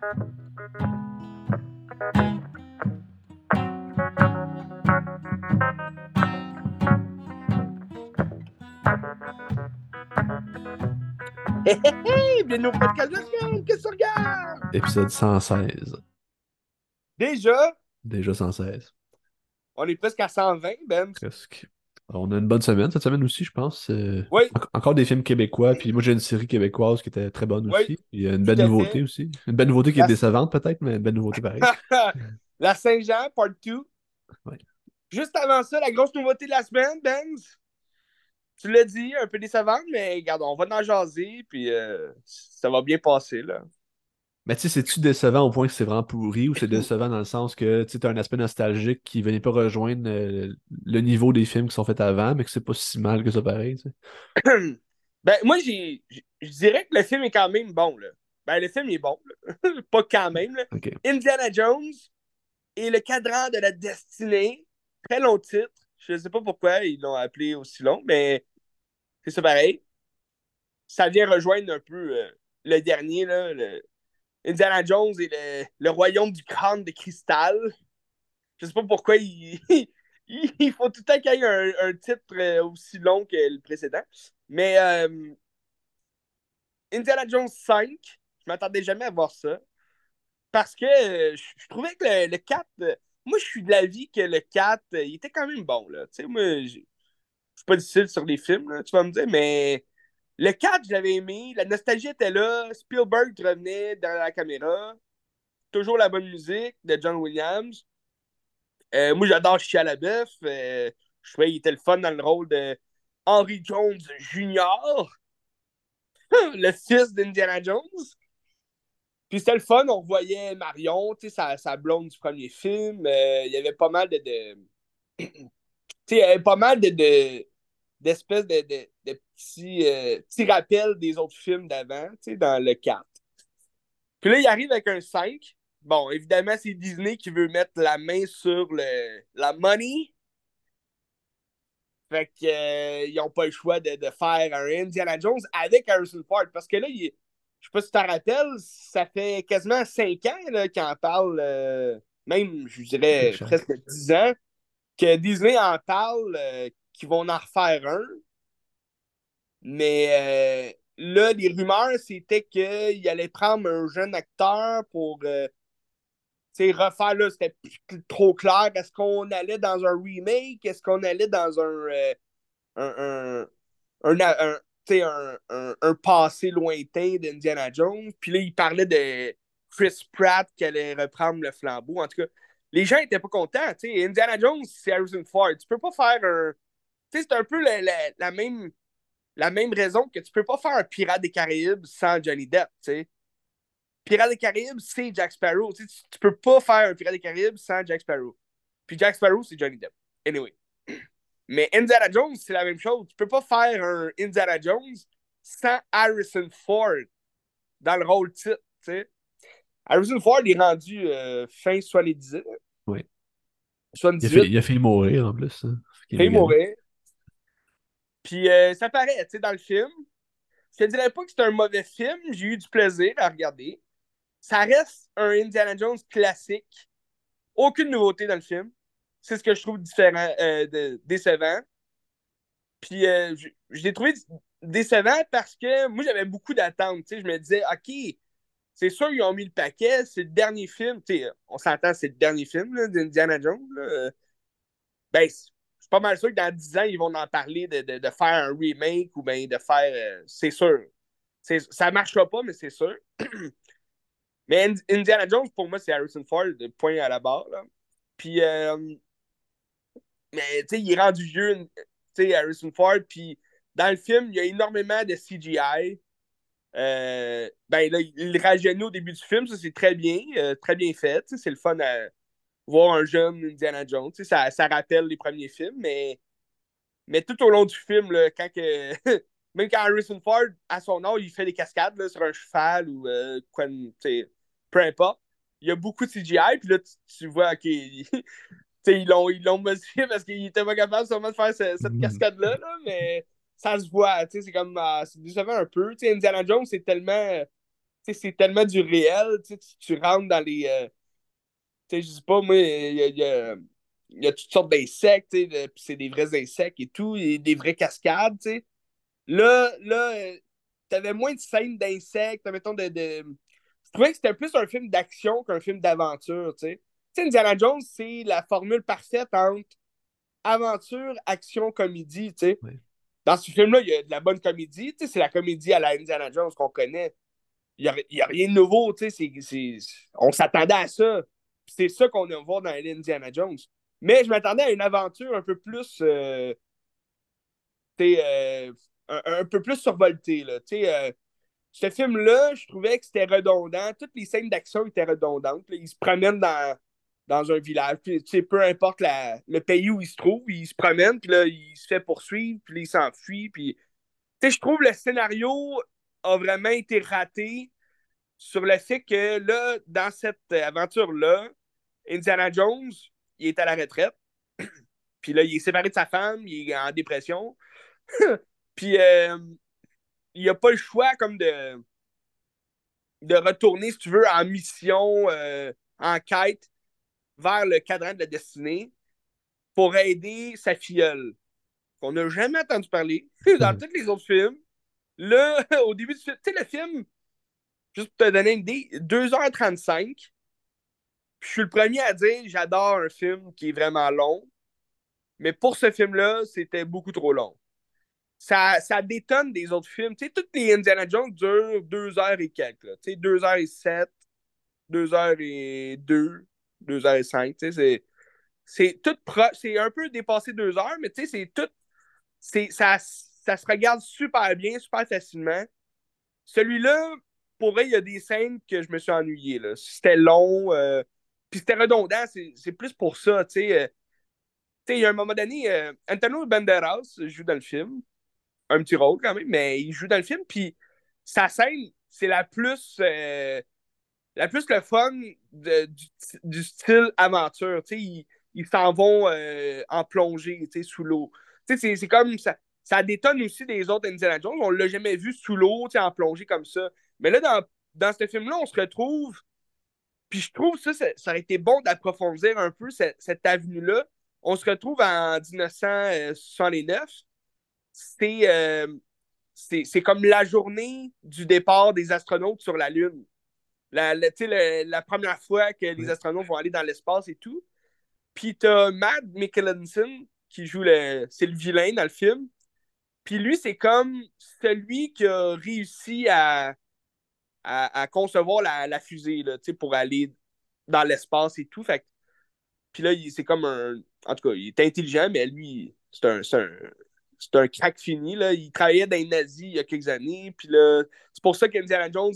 Hé hé hé! Bienvenue au podcast de la semaine! Qu'est-ce que tu regardes? Épisode 116. Déjà, Déjà 116. on est presque à 120, Ben. Presque. On a une bonne semaine cette semaine aussi, je pense. Oui. en- encore des films québécois. Puis moi, j'ai une série québécoise qui était très bonne Oui, aussi. Il y a une tout belle nouveauté fait. aussi. Une belle nouveauté qui est décevante peut-être, mais une belle nouveauté pareil. la Saint-Jean, part 2. Ouais. Juste avant ça, la grosse nouveauté de la semaine, Benz. Tu l'as dit, un peu décevante, mais regarde, on va en jaser, puis euh, ça va bien passer, là. Mais tu sais, c'est-tu décevant au point que c'est vraiment pourri ou c'est décevant dans le sens que tu as un aspect nostalgique qui venait pas rejoindre euh, le niveau des films qui sont faits avant, mais que c'est pas si mal que ça pareil, ben, moi, j'ai, je dirais que le film est quand même bon, là. Ben, le film est bon, là. Pas quand même, là. Indiana Jones et le cadran de la destinée. Très long titre. Je ne sais pas pourquoi ils l'ont appelé aussi long, mais c'est ça pareil. Ça vient rejoindre un peu euh, le dernier, là, le Indiana Jones et le, le royaume du crâne de cristal. Je sais pas pourquoi il, il faut tout le temps qu'il y ait un, un titre euh, aussi long que le précédent. Mais euh, Indiana Jones 5, je m'attendais jamais à voir ça. Parce que euh, je, trouvais que le, le 4, euh, moi je suis de l'avis que le 4, euh, il était quand même bon. Là. Tu sais, moi, je suis pas difficile sur les films, là, tu vas me dire, mais le 4, je l'avais aimé, la nostalgie était là, Spielberg revenait derrière la caméra, toujours la bonne musique de John Williams. Euh, moi j'adore Chia LaBeouf, euh, je trouvais qu'il était le fun dans le rôle de Henry Jones Jr., le fils d'Indiana Jones. Puis c'était le fun, on revoyait Marion, sa, sa blonde du premier film. Euh, il y avait pas mal de. de... il y avait pas mal de. de d'espèces de, de, de petits, euh, petits rappels des autres films d'avant, tu sais, dans le 4. Puis là, il arrive avec un 5. Bon, évidemment, c'est Disney qui veut mettre la main sur le, la money. Fait qu'ils euh, n'ont pas le choix de, de faire un Indiana Jones avec Harrison Ford. Parce que là, il, je sais pas si tu te rappelles, ça fait quasiment 5 ans en parle, euh, même, je dirais, presque 10 ans, que Disney en parle, euh, qu'ils vont en refaire un. Mais euh, là, les rumeurs, c'était qu'il allait prendre un jeune acteur pour euh, refaire, là, c'était trop clair. Est-ce qu'on allait dans un remake? Est-ce qu'on allait dans un, euh, un, un, un, un, passé lointain d'Indiana Jones? Puis là, il parlait de Chris Pratt qui allait reprendre le flambeau. En tout cas, les gens étaient pas contents. Indiana Jones, c'est Harrison Ford. Tu peux pas faire un. C'est un peu la- la même, la même raison que tu peux pas faire un Pirate des Caraïbes sans Johnny Depp. tu sais. Pirate des Caraïbes, c'est Jack Sparrow. Tu, tu- peux pas faire un Pirate des Caraïbes sans Jack Sparrow. Puis Jack Sparrow, c'est Johnny Depp. Anyway. Mais Indiana Jones, c'est la même chose. Tu peux pas faire un Indiana Jones sans Harrison Ford dans le rôle titre. tu sais. Harrison Ford est rendu euh, fin 70. Oui. Il a, 78. fait, il a failli mourir en plus. hein. Est Fait mourir. Puis euh, ça paraît, tu sais, dans le film. Je te dirais pas que c'est un mauvais film. J'ai eu du plaisir à regarder. Ça reste un Indiana Jones classique. Aucune nouveauté dans le film. C'est ce que je trouve différent, euh, de- décevant. Puis euh, je, l'ai trouvé décevant parce que moi, j'avais beaucoup d'attentes. Je me disais, OK, c'est sûr, ils ont mis le paquet. C'est le dernier film. Tu sais, on s'entend, c'est le dernier film d'Indiana Jones. là. Ben, pas mal sûr que dans 10 ans, ils vont en parler de, faire un remake ou bien de faire. euh, c'est sûr. Ça marchera pas, mais c'est sûr. mais Ind- Indiana Jones, pour moi, c'est Harrison Ford, point à la barre. là. Puis, euh, mais tu sais, il est rendu vieux, tu sais, Harrison Ford. Puis, dans le film, il y a énormément de CGI. Euh, ben là, il rajeunit au début du film, ça c'est très bien, très bien fait. C'est le fun à voir un jeune Indiana Jones. tu sais, Ça, ça rappelle les premiers films, mais, mais tout au long du film, là, quand que, même quand Harrison Ford, à son âge, il fait des cascades là, sur un cheval ou euh, quoi, tu sais, peu importe, il y a beaucoup de CGI, puis là, tu, tu vois, OK, ils l'ont ils l'ont modifié parce qu'il était pas capable sûrement de faire ce- cette Mhm. cascade-là, là, mais ça se voit, tu sais, c'est comme, ah, c'est décevant un peu. Tu sais, Indiana Jones, c'est tellement, c'est tellement du réel. Tu, tu rentres dans les. Euh, sais, je sais pas, moi, il y a, y a, toutes sortes d'insectes, puis c'est des vrais insectes et tout, et des vraies cascades, tu sais. Là, là, euh, t'avais moins de scènes d'insectes, mettons, de, de... Je trouvais que c'était plus un film d'action qu'un film d'aventure, tu sais. Tu sais, Indiana Jones, c'est la formule parfaite entre aventure, action, comédie, tu sais. Dans ce film-là, il y a de la bonne comédie, tu sais, c'est la comédie à la Indiana Jones qu'on connaît. Il n'y a, a, rien de nouveau, tu sais, on s'attendait à ça. C'est ça qu'on aime voir dans Indiana Jones. Mais je m'attendais à une aventure un peu plus... Euh, euh, un, un, peu plus survoltée, là. Euh, ce film-là, je trouvais que c'était redondant. Toutes les scènes d'action étaient redondantes. Ils se promènent dans, dans un village. Puis, peu importe la, le pays où il se trouve, il se promène, puis là, il se fait poursuivre, puis là, il s'enfuit. Puis, je trouve le scénario a vraiment été raté sur le fait que là, dans cette aventure-là, Indiana Jones, il est à la retraite. puis là, il est séparé de sa femme, il est en dépression. puis euh, il n'a pas le choix comme de, de retourner, si tu veux, en mission, euh, en quête vers le cadran de la destinée pour aider sa filleule, qu'on n'a jamais entendu parler dans hmm. tous les autres films. Là, au début du film, tu sais, le film, juste pour te donner une idée, 2h35. Je suis le premier à dire j'adore un film qui est vraiment long. Mais pour ce film-là, c'était beaucoup trop long. Ça, ça détonne des autres films. Tu sais, toutes les Indiana Jones durent 2 heures et quelques. Tu sais, 2 heures et 7, 2 heures et 2. 2h05. C'est, c'est tout C'est un peu dépassé 2 heures, mais c'est tout. C'est, ça, ça se regarde super bien, super facilement. Celui-là, pour vrai, il y a des scènes que je me suis ennuyé. Là. C'était long, euh, puis c'était redondant. C'est, plus pour ça. Tu sais, euh, il y a un moment donné, euh, Antonio Banderas joue dans le film. Un petit rôle quand même, mais il joue dans le film. Puis sa scène, c'est la plus la plus le fun du, style aventure. Ils, ils s'en vont euh, en plongée sous l'eau. C'est comme ça. Ça détonne aussi des autres Indiana Jones. On l'a jamais vu sous l'eau, en plongée comme ça. Mais là, dans, dans ce film-là, on se retrouve. Puis je trouve ça, ça, ça aurait été bon d'approfondir un peu cette, avenue-là. On se retrouve en 1969. Euh, c'est c'est comme la journée du départ des astronautes sur la Lune la, la, première fois que les astronautes vont aller dans l'espace et tout. Puis t'as Matt Mikkelsen qui joue le. C'est le vilain dans le film. Puis lui, c'est comme celui qui a réussi à, à, concevoir la, fusée là, pour aller dans l'espace et tout. Fait puis là, c'est comme un. En tout cas, il est intelligent, mais lui, c'est un, un, un crack fini. Là. Il travaillait dans les nazis il y a quelques années. Puis là, c'est pour ça qu'Indiana Jones,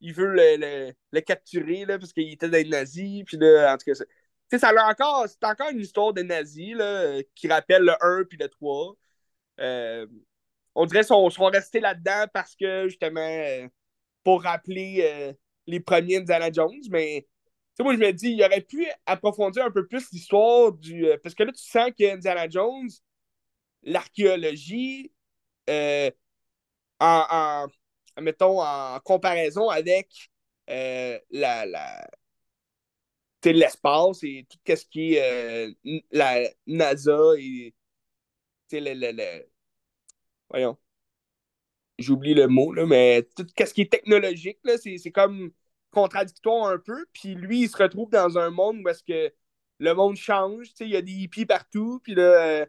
il, veut le, capturer là, parce qu'il était dans les nazis. Puis là, en tout cas, c'est, encore, c'est encore une histoire de nazis là, qui rappelle le 1 puis le 3. Euh, on dirait qu'ils sont restés là-dedans parce que, justement, euh, pour rappeler euh, les premiers Indiana Jones, mais moi, je me dis, il aurait pu approfondir un peu plus l'histoire du. parce que là, tu sens que Indiana Jones, l'archéologie, en, mettons, en comparaison avec euh, la, la l'espace et tout ce qui est euh, la NASA et le, le, le, voyons j'oublie le mot là, mais tout ce qui est technologique c'est, comme contradictoire un peu puis lui il se retrouve dans un monde où est-ce que le monde change il y a des hippies partout puis là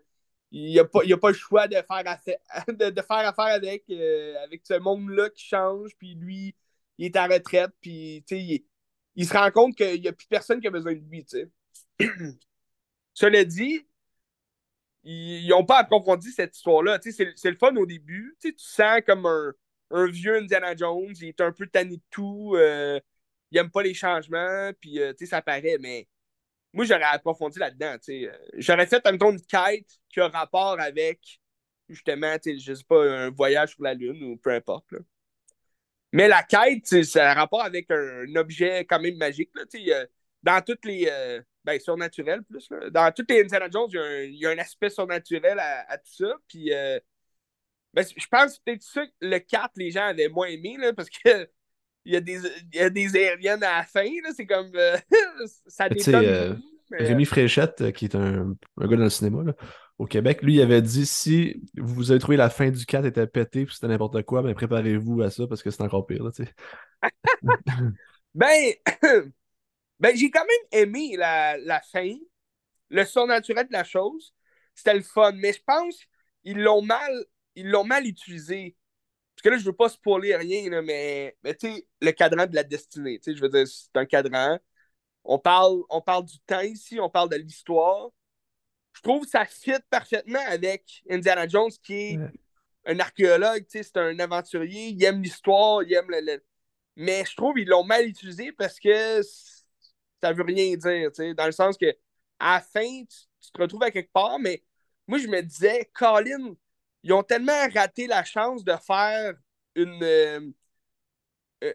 il n'y a, pas, a pas le choix de faire affaire, de, faire affaire avec, euh, avec ce monde-là qui change, puis lui, il est en retraite, puis il, se rend compte qu'il n'y a plus personne qui a besoin de lui. Cela dit, ils n'ont pas approfondi cette histoire-là. C'est, le fun au début. Tu sens comme un, un, vieux Indiana Jones, il est un peu tanné de tout, euh, il n'aime pas les changements, puis euh, ça paraît, mais moi, j'aurais approfondi là-dedans. Euh, j'aurais fait un de quête qui a rapport avec, justement, je sais pas, un voyage sur la Lune ou peu importe. Mais la quête, ça a rapport avec un, objet quand même magique. Là, dans toutes les. Euh, ben, surnaturel plus. Dans toutes les Indiana Jones, il y, a un aspect surnaturel à, tout ça. Puis, euh, ben, je pense que peut-être ça le 4, les gens avaient moins aimé, là, parce que il y, a des, il y a des aériennes à la fin, c'est comme. Euh, ça détonne. Euh, Rémi Fréchette, euh, qui est un, un, gars dans le cinéma là, au Québec, lui, il avait dit si vous avez trouvé la fin du 4 était pété puis c'était n'importe quoi, ben préparez-vous à ça parce que c'est encore pire. Là, ben, ben j'ai quand même aimé la, la fin, le surnaturel de la chose. C'était le fun, mais je pense qu'ils l'ont mal, ils l'ont mal utilisé. Parce que là, je veux pas spoiler rien, mais, mais tu sais, le cadran de la destinée, tu sais, je veux dire, c'est un cadran. On parle, on parle du temps ici, on parle de l'histoire. Je trouve que ça fit parfaitement avec Indiana Jones, qui est un archéologue, tu sais, c'est un aventurier, il aime l'histoire, il aime le, Mais je trouve qu'ils l'ont mal utilisé parce que ça veut rien dire, dans le sens que à la fin, tu, te retrouves à quelque part, mais moi, je me disais, Colin, ils ont tellement raté la chance de faire une, euh,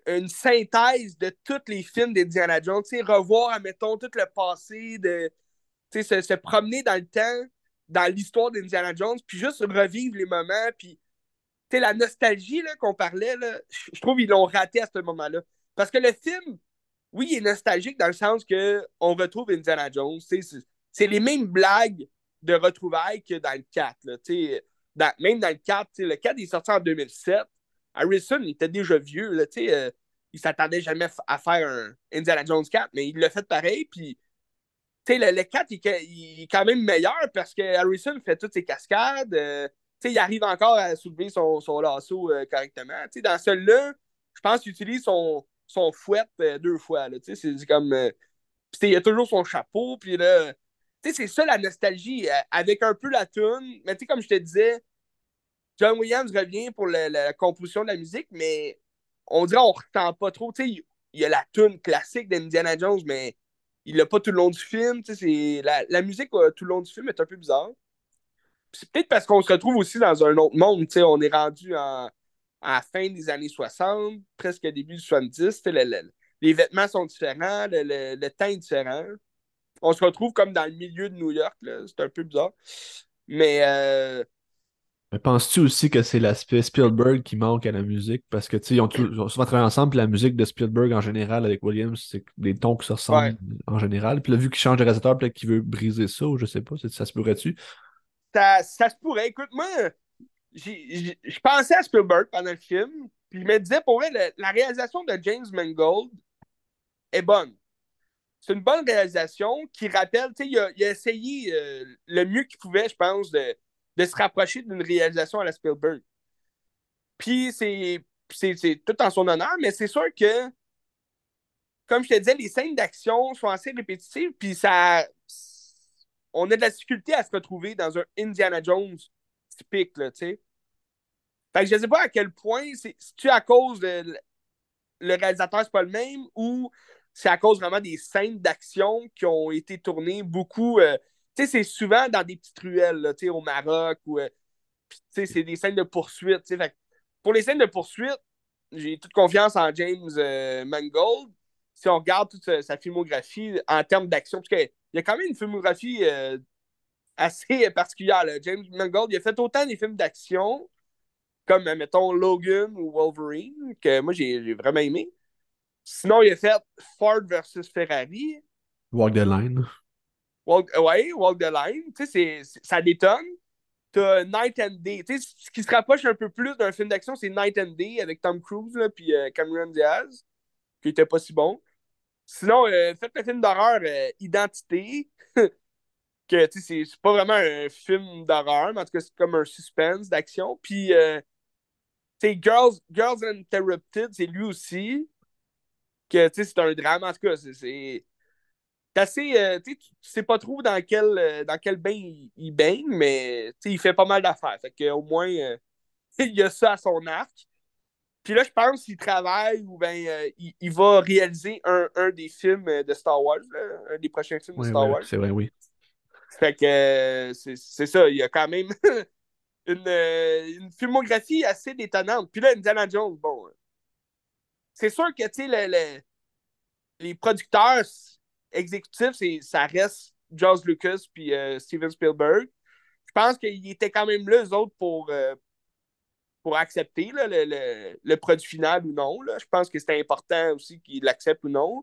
une synthèse de tous les films d'Indiana Jones, revoir, admettons, tout le passé, de se, se, promener dans le temps, dans l'histoire d'Indiana Jones, puis juste revivre les moments, puis la nostalgie qu'on parlait, je trouve qu'ils l'ont raté à ce moment-là. Parce que le film, oui, il est nostalgique dans le sens qu'on retrouve Indiana Jones. C'est les mêmes blagues de retrouvailles que dans le 4. Là, même dans le 4, le 4 est sorti en 2007. Harrison était déjà vieux. Là, euh, il s'attendait jamais à faire un Indiana Jones 4, mais il l'a fait pareil. Le, le 4 il, est quand même meilleur parce que Harrison fait toutes ses cascades. Euh, il arrive encore à soulever son, son lasso euh, correctement. dans celui-là, je pense qu'il utilise son, son fouet deux fois. C'est comme. il a toujours son chapeau. Puis là, c'est ça la nostalgie, avec un peu la tune. Mais comme je te disais, John Williams revient pour la, composition de la musique, mais on dirait qu'on ressent pas trop. il y a la tune classique d'Indiana Jones, mais il l'a pas tout le long du film. La, la musique euh, tout le long du film est un peu bizarre. C'est peut-être parce qu'on se retrouve aussi dans un autre monde. on est rendu à la fin des années 60, presque début du 70. les vêtements sont différents, le, temps est différent. On se retrouve comme dans le milieu de New York. C'est un peu bizarre. Mais euh, mais penses-tu aussi que c'est l'aspect Spielberg qui manque à la musique? Parce que, tu sais, ils, ont, souvent travaillé ensemble, puis la musique de Spielberg en général avec Williams, c'est des tons qui se ressemblent en général. Puis là, vu qu'il change de réalisateur, peut-être qu'il veut briser ça, ou je sais pas, ça se pourrait-tu? Ça, ça, se pourrait. Écoute, moi, je pensais à Spielberg pendant le film, puis je me disais, pour vrai, la réalisation de James Mangold est bonne. C'est une bonne réalisation qui rappelle, tu sais, il, a, essayé euh, le mieux qu'il pouvait, je pense, de de se rapprocher d'une réalisation à la Spielberg. Puis c'est, tout en son honneur, mais c'est sûr que, comme je te disais, les scènes d'action sont assez répétitives, puis ça. On a de la difficulté à se retrouver dans un Indiana Jones typique, là, tu sais. Fait je sais pas à quel point, c'est-tu à cause de le réalisateur, c'est pas le même, ou c'est à cause vraiment des scènes d'action qui ont été tournées beaucoup. Euh, c'est souvent dans des petites ruelles, au Maroc, ou euh, c'est des scènes de poursuite. pour les scènes de poursuite, j'ai toute confiance en James euh, Mangold. Si on regarde toute sa, filmographie en termes d'action, parce qu'il y a quand même une filmographie assez particulière. James Mangold, il a fait autant des films d'action, comme, mettons, Logan ou Wolverine, que moi, j'ai vraiment aimé. Sinon, il a fait Ford versus Ferrari. Walk the Line. Walk, ouais, Walk the Line, tu sais, ça détonne. T'as Night and Day. Tu sais, ce qui se rapproche un peu plus d'un film d'action, c'est Night and Day avec Tom Cruise là, puis euh, Cameron Diaz, qui était pas si bon. Sinon, euh, faites le film d'horreur euh, Identité, que tu sais, c'est pas vraiment un film d'horreur, mais en tout cas, c'est comme un suspense d'action. Puis, sais, Girls, Girls Interrupted, c'est lui aussi, que tu sais, c'est un drame. En tout cas, c'est assez. Euh, tu sais pas trop dans quel, euh, dans quel bain il, baigne, mais il fait pas mal d'affaires. Fait qu'au moins, euh, il y a ça à son arc. Puis là, je pense qu'il travaille ou ben il, va réaliser un, un, des films de Star Wars, un des prochains films de Star Wars. C'est vrai, oui. Fait que c'est ça, il y a quand même une, une, filmographie assez détonnante. Puis là, Indiana Jones, bon. C'est sûr que, tu sais, les producteurs, exécutif, ça reste George Lucas puis euh, Steven Spielberg. Je pense qu'ils étaient quand même là, eux autres, pour, euh, pour accepter le, produit final ou non. Je pense que c'était important aussi qu'ils l'acceptent ou non.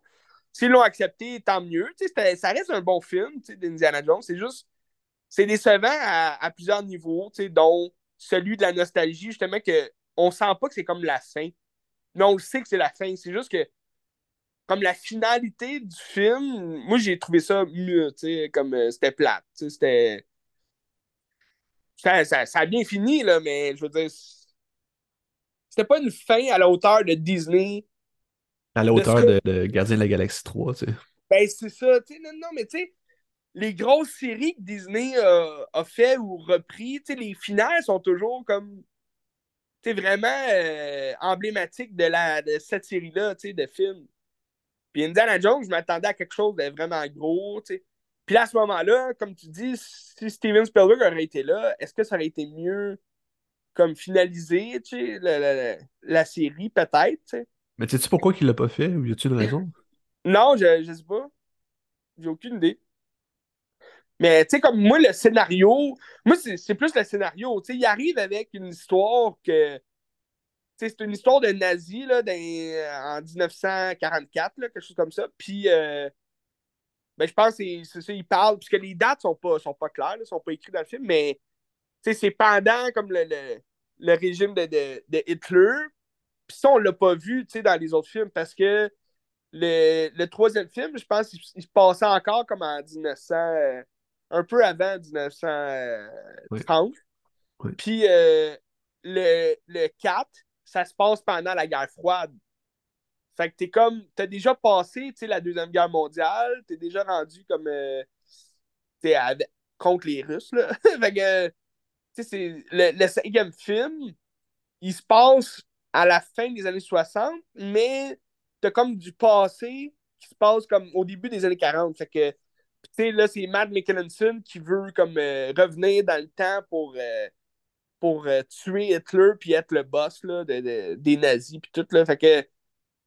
S'ils l'ont accepté, tant mieux. Ça reste un bon film d'Indiana Jones. C'est juste, c'est décevant à, plusieurs niveaux, dont celui de la nostalgie, justement, qu'on sent pas que c'est comme la fin. Mais on le sait que c'est la fin. C'est juste que, comme la finalité du film, moi, j'ai trouvé ça mieux, comme euh, c'était plate. C'était. Ça, ça, a bien fini, là, mais je veux dire, c'était pas une fin à la hauteur de Disney. À la hauteur de, Gardien de la Galaxie 3, tu sais. Ben, c'est ça, tu sais, non, non, mais tu sais, les grosses séries que Disney a fait ou repris, tu sais, les finales sont toujours comme, tu sais, vraiment euh, emblématiques de, la, de cette série-là, tu sais, de films. Puis Indiana Jones, je m'attendais à quelque chose de vraiment gros, tu sais. Puis à ce moment-là, comme tu dis, si Steven Spielberg aurait été là, est-ce que ça aurait été mieux comme finaliser tu sais, la, série, peut-être, tu sais? Mais sais-tu pourquoi il l'a pas fait? Ou y a-t-il une raison? non, je, je sais pas. J'ai aucune idée. Mais tu sais, comme moi, le scénario, moi, c'est plus le scénario. Tu sais, il arrive avec une histoire que. Tu sais, c'est une histoire de nazis là, en 1944, là, quelque chose comme ça. Puis, euh, ben, je pense c'est ça, il parle, puisque les dates sont pas, sont pas claires, ne sont pas écrites dans le film, mais c'est pendant comme le, le, régime de, de, de, Hitler. Puis ça, on l'a pas vu dans les autres films parce que le, le troisième film, je pense qu'il se passait encore comme en 1900, euh, un peu avant 1930. Puis euh, le, le 4, ça se passe pendant la guerre froide. Fait que t'es comme, t'as déjà passé, la Deuxième Guerre mondiale, t'es déjà rendu comme, euh, t'es contre les Russes, là. fait que, le, cinquième film, il se passe à la fin des années 60, mais t'as comme du passé qui se passe comme au début des années 40. Fait que, tu sais, là, c'est Matt Mikkelsen qui veut comme euh, revenir dans le temps pour, euh, pour euh, tuer Hitler puis être le boss là, des nazis puis tout. Là. Fait que, tu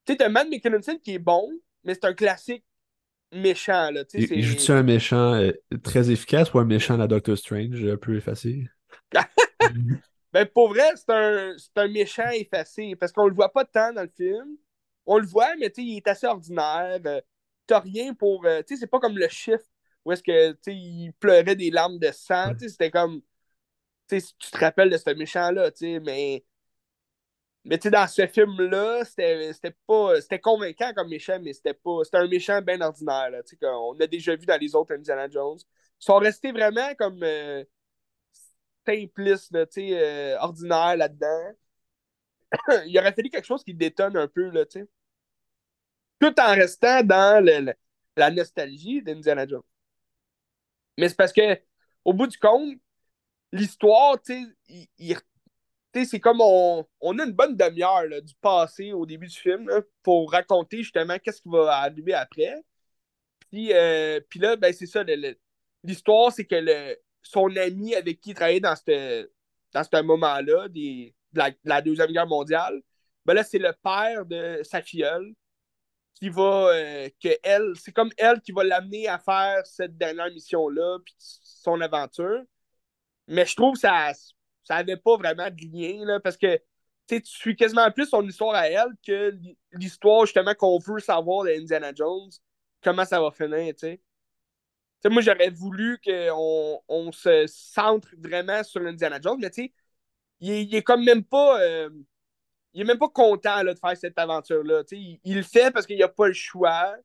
sais, t'as Matt Mikkelsen qui est bon, mais c'est un classique méchant. Là, il, il joue-tu un méchant très efficace ou un méchant à la Doctor Strange un peu effacé? ben, pour vrai, c'est un, un, méchant effacé parce qu'on le voit pas tant dans le film. On le voit, mais il est assez ordinaire. Euh, t'as rien pour. Euh, tu sais, c'est pas comme le chiffre où est-ce que il pleurait des larmes de sang. C'était comme. Tu sais, tu te rappelles de ce méchant-là, mais. Mais tu sais, dans ce film-là, c'était pas. C'était convaincant comme méchant, mais c'était pas. C'était un méchant bien ordinaire, là, qu'on a déjà vu dans les autres Indiana Jones. Ils sont restés vraiment comme. Euh, simpliste, là, euh, ordinaire là-dedans. il aurait fallu quelque chose qui détonne un peu, là. Tout en restant dans le, la nostalgie d'Indiana Jones. Mais c'est parce que, au bout du compte, l'histoire, c'est comme on, on, a une bonne demi-heure du passé au début du film pour raconter justement qu'est-ce qui va arriver après. Puis, euh, puis là, ben, c'est ça, l'histoire, c'est que le, son ami avec qui il travaillait dans ce dans moment-là, de la, Deuxième Guerre mondiale, ben là, c'est le père de sa filleule qui va. Euh, que elle, c'est comme elle qui va l'amener à faire cette dernière mission-là, puis son aventure. Mais je trouve que ça ça avait pas vraiment de lien, là, parce que tu suis quasiment plus son histoire à elle que l'histoire justement qu'on veut savoir d'Indiana Jones, comment ça va finir, tu sais moi, j'aurais voulu qu'on on se centre vraiment sur Indiana Jones, mais sais, il, est comme même pas. Euh, il est même pas content là, de faire cette aventure-là. Il, il, le fait parce qu'il n'a pas le choix.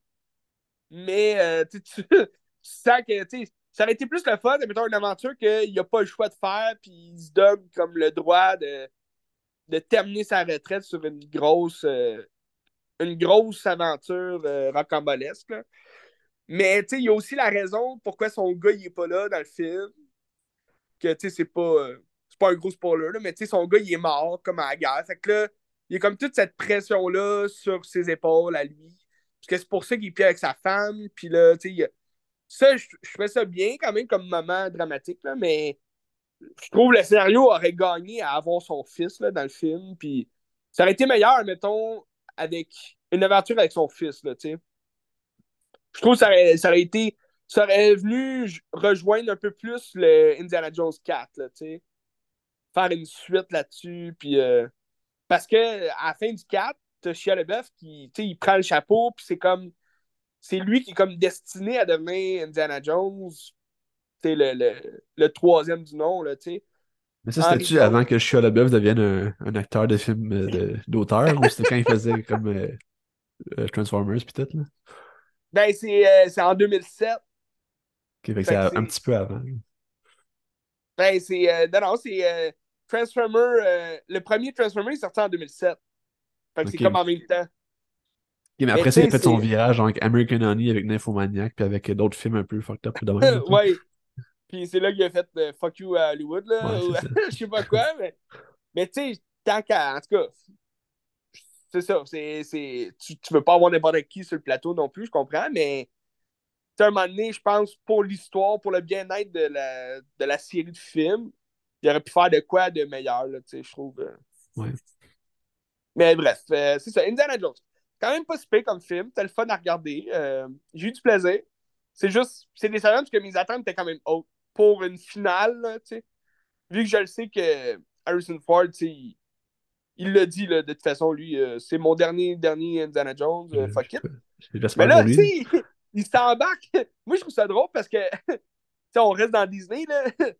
Mais euh, tu, sens que ça aurait été plus le fun mettre une aventure qu'il n'a pas le choix de faire, puis il se donne comme le droit de, de terminer sa retraite sur une grosse, euh, une grosse aventure rocambolesque. Mais il y a aussi la raison pourquoi son gars il est pas là dans le film. Que c'est pas, euh, c'est pas un gros spoiler, là, mais son gars il est mort comme à la guerre. Fait que là, il y a comme toute cette pression-là sur ses épaules à lui. Parce que c'est pour ça qu'il est avec sa femme. Puis là, tu sais, ça, je, fais ça bien quand même comme moment dramatique, là, mais je trouve le scénario aurait gagné à avoir son fils là, dans le film. Puis ça aurait été meilleur, mettons, avec une aventure avec son fils, là, tu sais je trouve que ça aurait, ça aurait été. Ça aurait venu rejoindre un peu plus le Indiana Jones 4, là, tu sais. faire une suite là-dessus. Puis, euh, parce que à la fin du 4, t'as Shia LeBeouf qui il prend le chapeau, puis c'est comme. C'est lui qui est comme destiné à devenir Indiana Jones, le, le, le, troisième du nom, là, tu sais. Mais ça, c'était-tu avant que Shia LaBeouf devienne un, un acteur de film euh, d'auteur, ou c'était quand il faisait comme euh, Transformers, peut-être, là? Ben, c'est en 2007. Ok, fait c'est un petit peu avant. Ben, c'est. non, non, c'est Transformer, euh, le premier Transformer est sorti en 2007. Fait que c'est comme en même temps. mais après ça, il a fait son virage avec American Honey, avec Nymphomaniac, puis avec d'autres films un peu fucked up ouais. Puis c'est là qu'il a fait euh, Fuck You à Hollywood, là. Je sais pas quoi, mais. Mais tu sais, tant qu'à. En tout cas, c'est ça. C'est, tu, tu veux pas avoir n'importe qui sur le plateau non plus, je comprends, mais. À un moment donné, je pense, pour l'histoire, pour le bien-être de la, de la série de films, il aurait pu faire de quoi de meilleur, là, je trouve. Euh. Ouais. Mais bref, euh, c'est ça. Indiana Jones. Quand même pas super comme film. C'était le fun à regarder. Euh, j'ai eu du plaisir. C'est juste, c'est décevant parce que mes attentes étaient quand même hautes. Pour une finale, tu sais. Vu que je le sais que Harrison Ford, il, il l'a dit, là, de toute façon, lui, c'est mon dernier, dernier Indiana Jones. fuck it. Mais là, tu sais, il, s'embarque. Moi, je trouve ça drôle parce que, on reste dans Disney, là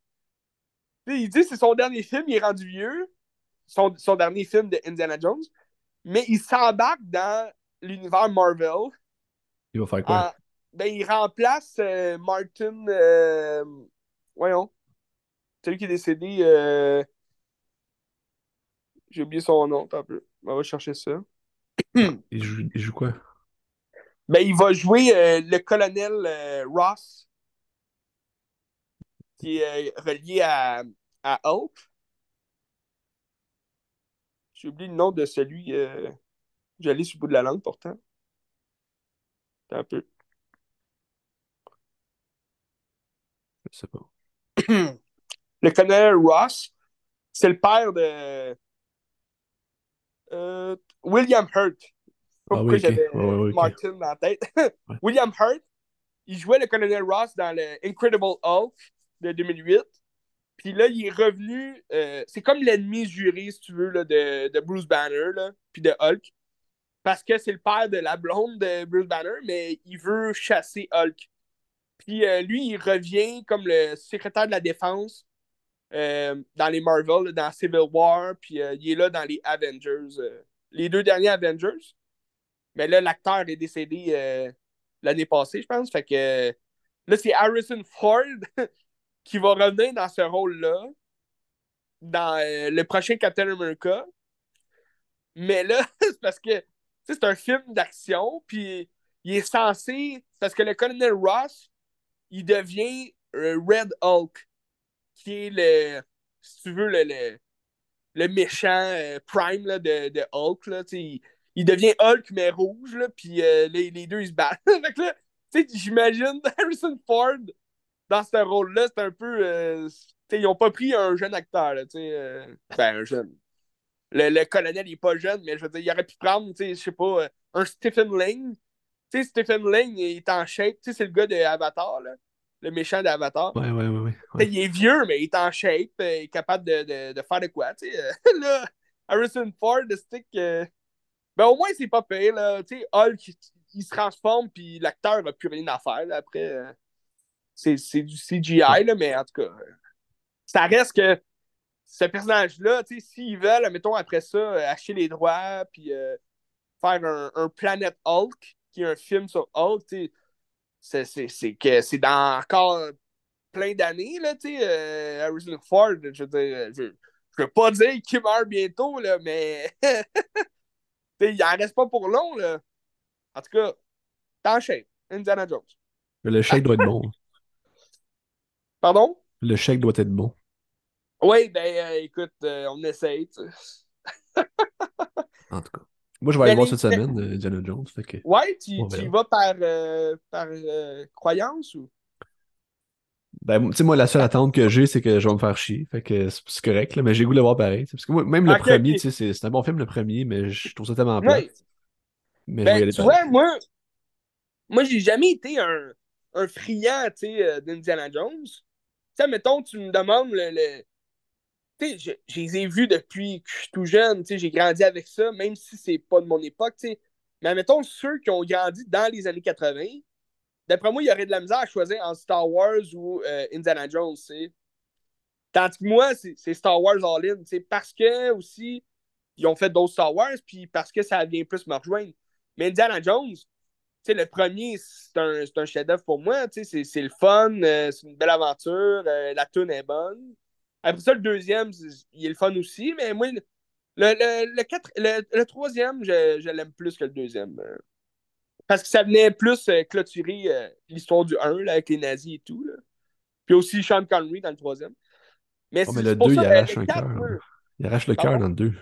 il dit que c'est son dernier film, il est rendu vieux, son, son dernier film de Indiana Jones, mais il s'embarque dans l'univers Marvel. Il va faire quoi? ben, il remplace euh, Martin. Euh, voyons. Celui qui est décédé. Euh, j'ai oublié son nom, un peu. On va chercher ça. il, joue, il joue quoi? Ben, il va jouer le colonel Ross qui est euh, relié à, à Hulk. J'ai oublié le nom de celui. Euh... J'allais sur le bout de la langue pourtant. un peu. Je sais pas. le colonel Ross, c'est le père de euh, William Hurt. Ah pourquoi j'avais Martin dans la tête. William Hurt, il jouait le colonel Ross dans le Incredible Hulk de 2008. Puis là, il est revenu. Euh, c'est comme l'ennemi juré, si tu veux, là, de, de, Bruce Banner, là, puis de Hulk. Parce que c'est le père de la blonde de Bruce Banner, mais il veut chasser Hulk. Puis euh, lui, il revient comme le secrétaire de la défense euh, dans les Marvel, dans Civil War, puis il est là dans les Avengers. les deux derniers Avengers. Mais là, l'acteur est décédé l'année passée, je pense. Fait que là, c'est Harrison Ford qui va revenir dans ce rôle-là dans euh, le prochain Captain America. Mais là, c'est parce que c'est un film d'action, puis il est censé. Parce que le colonel Ross, il devient euh, Red Hulk, qui est le. Si tu veux, le, le, méchant euh, Prime là, de, de Hulk. Là, il, il, devient Hulk, mais rouge, là, puis les, les, deux, ils se battent. j'imagine Harrison Ford dans ce rôle-là, c'est un peu. Euh, ils n'ont pas pris un jeune acteur. Là, euh, ben, un jeune. Le, le, colonel, n'est pas jeune, mais je veux dire, il aurait pu prendre, je sais pas, euh, un Stephen Lang. Stephen Lang, il est en shape. C'est le gars de Avatar, là, le méchant d'Avatar. Ouais, ouais, ouais. ouais. Il est vieux, mais il est en shape. il est capable de, de, de faire de quoi. Tu sais, là, Harrison Ford, le stick. ben, au moins, c'est pas payé. Là. Tu sais, Hulk, il se transforme, puis l'acteur n'a plus rien à faire là, après c'est du CGI, là, mais en tout cas, ça reste que ce personnage-là, s'ils veulent, mettons après ça, acheter les droits, puis euh, faire un, un, Planet Hulk, qui est un film sur Hulk, c'est que c'est dans encore plein d'années, là, tu sais, euh, Harrison Ford, je veux dire, je, je veux pas dire qu'il meurt bientôt, là, mais il en reste pas pour long, là. En tout cas, t'enchaînes, Indiana Jones. Le chèque doit être bon. Pardon? Le chèque doit être bon. Oui, ben euh, écoute, euh, on essaye. en tout cas. Moi, je vais aller voir cette semaine, euh, Indiana Jones. Fait que... Ouais, tu, tu y vas par, par croyance ou? Ben, tu sais, moi, la seule attente que j'ai, c'est que je vais me faire chier. Fait que c'est correct, là, mais j'ai goût de le voir pareil. Parce que moi, même le premier, tu sais, c'est un bon film, le premier, mais je trouve ça tellement plat. Mais ben, tu vois, moi, moi j'ai jamais été un, un friand, tu sais, d'Indiana Jones sais, mettons, tu me demandes le, tu je, je les ai vus depuis que je suis tout jeune, j'ai grandi avec ça, même si c'est pas de mon époque. Mais mettons, ceux qui ont grandi dans les années 80, d'après moi, il y aurait de la misère à choisir entre Star Wars ou euh, Indiana Jones. Tandis que moi, c'est Star Wars All-In, parce que aussi, ils ont fait d'autres Star Wars, puis parce que ça vient plus me rejoindre. Mais Indiana Jones, le premier, c'est un, un chef-d'œuvre pour moi, c'est le fun, euh, c'est une belle aventure, euh, la tune est bonne. Après ça, le deuxième, il est le fun aussi, mais moi, le, le, le, quatre, le, le troisième, je, je l'aime plus que le deuxième. euh. Parce que ça venait plus euh, clôturer euh, l'histoire du 1 là, avec les nazis et tout. Là. Puis aussi Sean Connery dans le troisième. Mais Oh, mais le c'est pour 2, ça il que arrache un cœur. Il arrache le cœur dans le 2.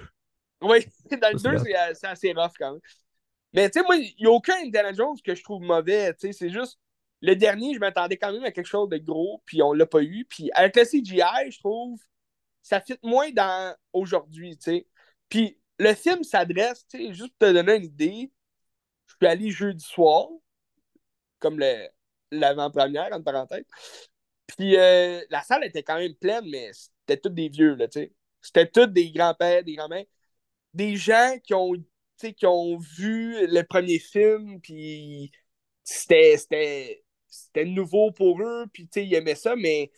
Oui, dans le Ça, c'est 2, hot. c'est assez rough quand même. Mais tu sais, moi, il n'y a aucun Indiana Jones que je trouve mauvais. tu sais, C'est juste. Le dernier, je m'attendais quand même à quelque chose de gros, puis on l'a pas eu. Puis avec le CGI, je trouve, ça fit moins dans aujourd'hui, tu sais. Puis le film s'adresse, tu sais, juste pour te donner une idée, je suis allé jeudi soir, comme l'avant-première, entre parenthèses. Puis euh, la salle était quand même pleine, mais c'était tous des vieux, là, tu sais. C'était tous des grands-pères, des grands-mères. Des gens qui ont, qui ont vu le premier film, puis c'était, c'était, nouveau pour eux, puis tu ils aimaient ça, mais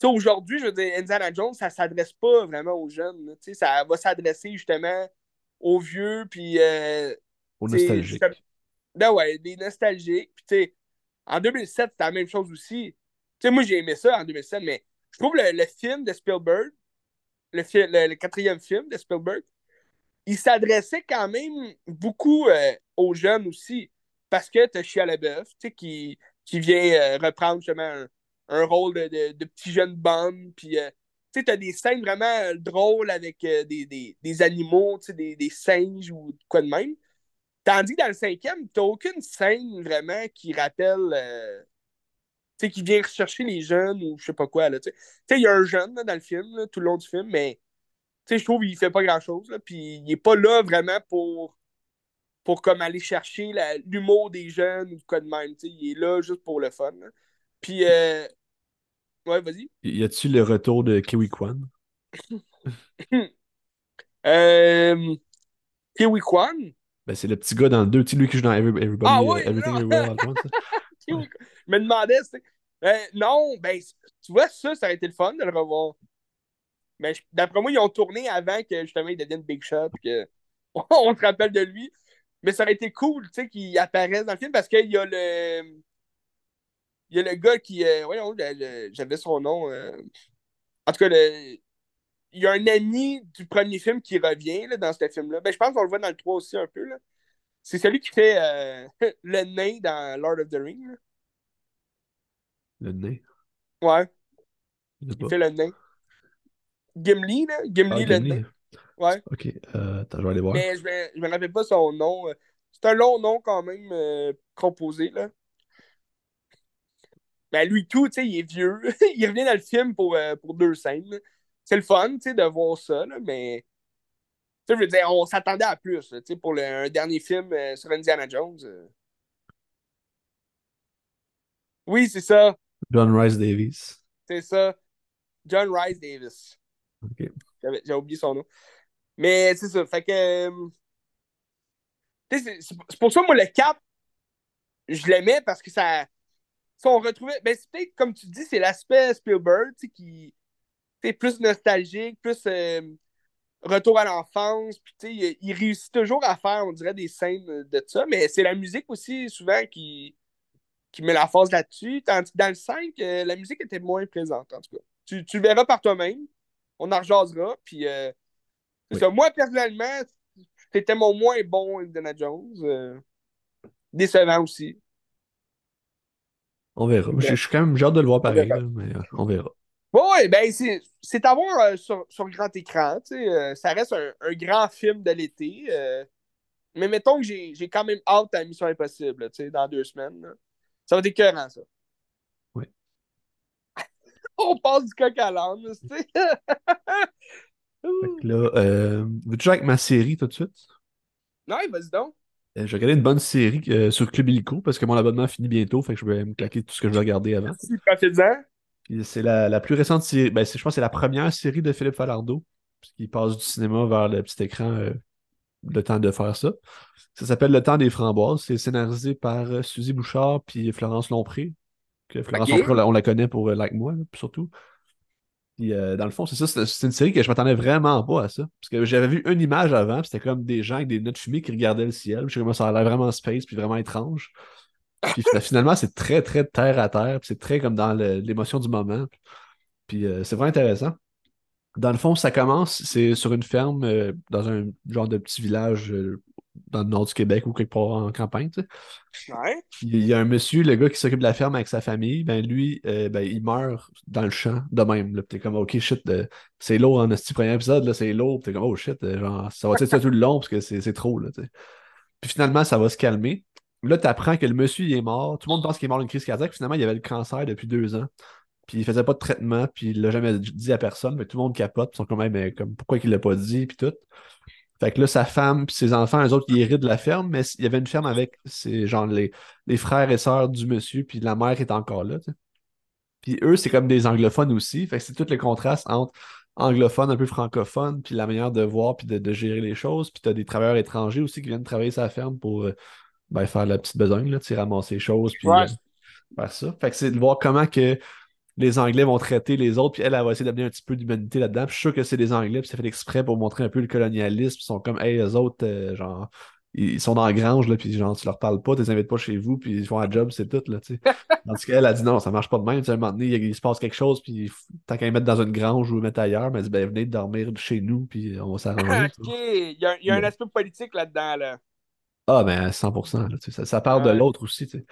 tu aujourd'hui, je veux dire, Indiana Jones, ça s'adresse pas vraiment aux jeunes. là, tu ça va s'adresser justement aux vieux, puis euh, Au tu sais, nostalgique. justement- Ben ouais, des nostalgiques. Puis tu en 2007, c'était la même chose aussi. Tu moi, j'ai aimé ça en 2007, mais je trouve le, le film de Spielberg, le, le, le quatrième film de Spielberg, il s'adressait quand même beaucoup euh, aux jeunes aussi. Parce que t'as Shia LaBeouf, tu sais, qui, qui vient euh, reprendre justement un, rôle de, petit jeune bum. Puis, euh, tu sais, t'as des scènes vraiment euh, drôles avec des, des, des animaux, des, des singes ou quoi de même. Tandis que dans le cinquième, t'as aucune scène vraiment qui rappelle, tu sais, qui vient rechercher les jeunes ou je sais pas quoi, tu sais. Il y a un jeune dans le film, tout le long du film, mais tu sais, je trouve qu'il fait pas grand-chose, puis il est pas là vraiment pour, pour comme aller chercher l'humour des jeunes ou quoi de même. Il est là juste pour le fun, là. Puis, euh... ouais, vas-y. Y a-tu le retour de Kiwi Kwan? Euh... Kiwi Kwan? Ben, c'est le petit gars dans le 2, tu sais, lui qui joue dans Every- Everybody, Ah euh, oui, Everything là. Everywhere at Once. Kiwi. Je me demandais. Euh, non, ben, tu vois, ça, ça aurait été le fun de le revoir. Mais je- d'après moi, ils ont tourné avant que justement il devienne Big Shot, que on se rappelle de lui. Mais ça aurait été cool, tu sais, qu'il apparaisse dans le film parce qu'il y a le. Il y a le gars qui. euh, voyons, le- j'avais son nom. euh, En tout cas, le- il y a un ami du premier film qui revient là, dans ce film-là. Ben, je pense qu'on le voit dans le 3 aussi un peu. là. C'est celui qui fait euh, le nain dans Lord of the Rings. Le nez. Ouais, il fait le nain. Gimli, là. Gimli, Ah, le Gimli. nain. Ouais. Ok, euh, attends, je vais aller voir. Mais je me, je me rappelle pas son nom. euh. C'est un long nom quand même euh, composé, là. Ben lui tout, tu sais, il est vieux. il revient dans le film pour, euh, pour deux scènes. C'est le fun, tu sais, de voir ça, là, mais... Tu sais, je veux dire, on s'attendait à plus, tu sais, pour le, un dernier film sur Indiana Jones. Oui, c'est ça. John Rice Davis. C'est ça. John Rice Davis. Ok. J'ai oublié son nom. Mais c'est ça. Fait que. euh, c'est- pour ça, moi, le cap, je l'aimais parce que ça. Si on retrouvait. Ben, c'est peut-être, comme tu dis, c'est l'aspect Spielberg, tu sais, qui. sais, plus nostalgique, plus euh, retour à l'enfance. Il, il réussit toujours à faire, on dirait, des scènes de ça. Mais c'est la musique aussi, souvent, qui, qui met la force là-dessus. Tandis que dans le 5, euh, la musique était moins présente, en tout cas. Tu, tu le verras par toi-même. On en rejasera. Puis, euh, Oui. ça. Moi, personnellement, c'était mon moins bon Indiana Jones. euh, décevant aussi. On verra. Je suis quand même, j'ai hâte de le voir pareil, là, mais euh, on verra. Ouais, ouais, ben, c'est à voir euh, sur, sur grand écran. tu sais, euh, ça reste un, un grand film de l'été. euh, mais mettons que j'ai quand même hâte à Mission Impossible, là, tu sais, dans deux semaines. là. Ça va être écœurant, ça. Oui. On passe du coq à l'âne, tu sais. Fait que là, euh, veux-tu jouer avec ma série tout de suite? Non, vas-y donc. Euh, J'ai regardé une bonne série euh, sur Club Illico parce que mon abonnement finit bientôt, fait que je vais me claquer tout ce que je vais regarder avant. C'est la, la plus récente série. Ben, je pense que c'est la première série de Philippe Falardeau. Qui passe du cinéma vers le petit écran le temps de faire ça. Ça s'appelle Le temps des framboises. C'est scénarisé par Suzy Bouchard puis Florence Lompré. Que Florence. Lompré, on la- on la connaît pour Like Moi, surtout. Puis euh, dans le fond, c'est ça, c'est une série que je m'attendais vraiment pas à ça. Parce que j'avais vu une image avant, puis c'était comme des gens avec des notes fumées qui regardaient le ciel. Puis je comment ça a l'air vraiment space, puis vraiment étrange. Puis fina- finalement, c'est très, très terre à terre, puis c'est très comme dans l'émotion du moment. Puis euh, c'est vraiment intéressant. Dans le fond, ça commence, c'est sur une ferme, euh, dans un genre de petit village dans le nord du Québec ou quelque part en campagne, tu. Ouais. Il y a un monsieur, le gars qui s'occupe de la ferme avec sa famille, ben lui, euh, ben, il meurt dans le champ de même. t'es comme, ok, shit, euh, c'est lourd en ce premier épisode, c'est lourd. T'es comme, oh shit, euh, genre, ça va être ça tout le long? Parce que c'est trop, là, tu. Puis finalement, ça va se calmer. Là, t'apprends que le monsieur, il est mort. Tout le monde pense qu'il est mort d'une crise cardiaque. Finalement, il avait le cancer depuis deux ans. Puis il faisait pas de traitement, puis il l'a jamais dit à personne. Mais tout le monde capote. Ils sont quand même, comme, pourquoi il l'a pas dit, puis tout. Fait que là, sa femme puis ses enfants, eux autres, ils héritent de la ferme, mais il y avait une ferme avec ses, genre, les, les frères et sœurs du monsieur, puis la mère est encore là, tu. Puis eux, c'est comme des anglophones aussi. Fait que c'est tout le contraste entre anglophone, un peu francophone, puis la manière de voir puis de, de gérer les choses. Puis t'as des travailleurs étrangers aussi qui viennent travailler la ferme pour euh, ben, faire la petite besogne, là, tu ramasser les choses, puis Ouais. euh, faire ça. Fait que c'est de voir comment que les Anglais vont traiter les autres, puis elle, elle va essayer d'amener un petit peu d'humanité là-dedans. Puis je suis sûr que c'est des Anglais, puis c'est fait exprès pour montrer un peu le colonialisme. Ils sont comme, hey, eux autres, euh, genre, ils sont dans la grange, là, puis genre, tu leur parles pas, tu les invites pas chez vous, puis ils font un job, c'est tout, là, tu sais. Tandis qu'elle a dit non, ça marche pas de même. Tu sais, à un moment donné, il, il se passe quelque chose, puis tant qu'à les mettre dans une grange ou les mettre ailleurs, mais elle dit, ben, venez dormir chez nous, puis on va s'arranger. ok. Il y a, il y a un aspect politique là-dedans, là. Ah, ben, à 100%, là, tu sais, ça, ça parle de l'autre aussi, tu sais.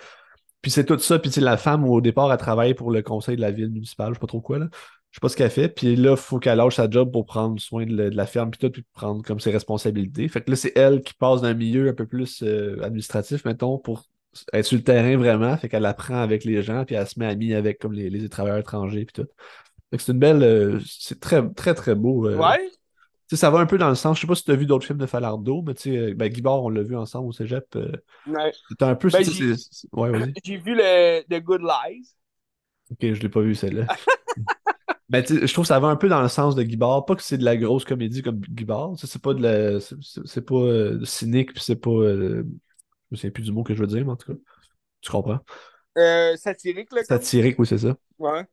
Puis c'est tout ça. Puis la femme, au départ, elle travaille pour le conseil de la ville municipale, je sais pas trop quoi, là. Je sais pas ce qu'elle fait. Puis là, il faut qu'elle lâche sa job pour prendre soin de, la- de la ferme, puis tout, puis prendre comme ses responsabilités. Fait que là, c'est elle qui passe d'un milieu un peu plus euh, administratif, mettons, pour être sur le terrain vraiment. Fait qu'elle apprend avec les gens, puis elle se met amie avec comme les, les travailleurs étrangers, puis tout. Fait que c'est une belle. euh, c'est très, très, très beau. euh. Ouais. Tu sais, ça va un peu dans le sens. Je sais pas si tu as vu d'autres films de Falardeau, mais tu sais, euh, ben, Guy Bard, on l'a vu ensemble au cégep. euh, Ouais. Un peu. Ben, sais, j'ai- ouais, vu le The Good Lies. Ok, je l'ai pas vu celle-là. Sais, je trouve que ça va un peu dans le sens de Guy Bard. Pas que c'est de la grosse comédie comme Guy Bard. tu sais, C'est pas de la. C'est pas euh, cynique, puis c'est pas. euh, Je souviens plus du mot que je veux dire, mais en tout cas. Tu comprends? Euh, satirique, là. Satirique, oui, c'est ça. Ouais.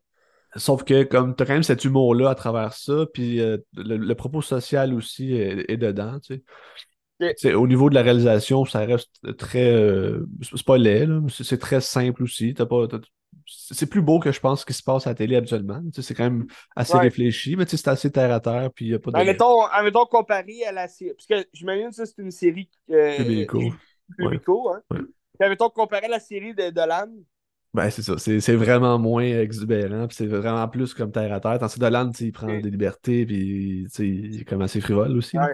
Sauf que comme tu as quand même cet humour-là à travers ça, puis euh, le, le propos social aussi est, est dedans, tu sais. Au niveau de la réalisation, ça reste très... euh, c'est pas laid, c'est très simple aussi. T'as pas, t'as- c'est plus beau que je pense ce qui se passe à la télé habituellement. Tu sais, C'est quand même assez Ouais. réfléchi, mais tu sais, c'est assez terre à terre, puis a pas de... Admettons, admettons comparé à la série. Parce que j'imagine que ça, c'est une série. Euh, Illico. Club Illico, hein. Ouais. Puis admettons comparé à la série de Dolan. Ben, c'est ça. C'est c'est vraiment moins exubérant, puis c'est vraiment plus comme terre à terre. Tandis que Dolan, il prend des libertés, puis il est comme assez frivole aussi. Ouais.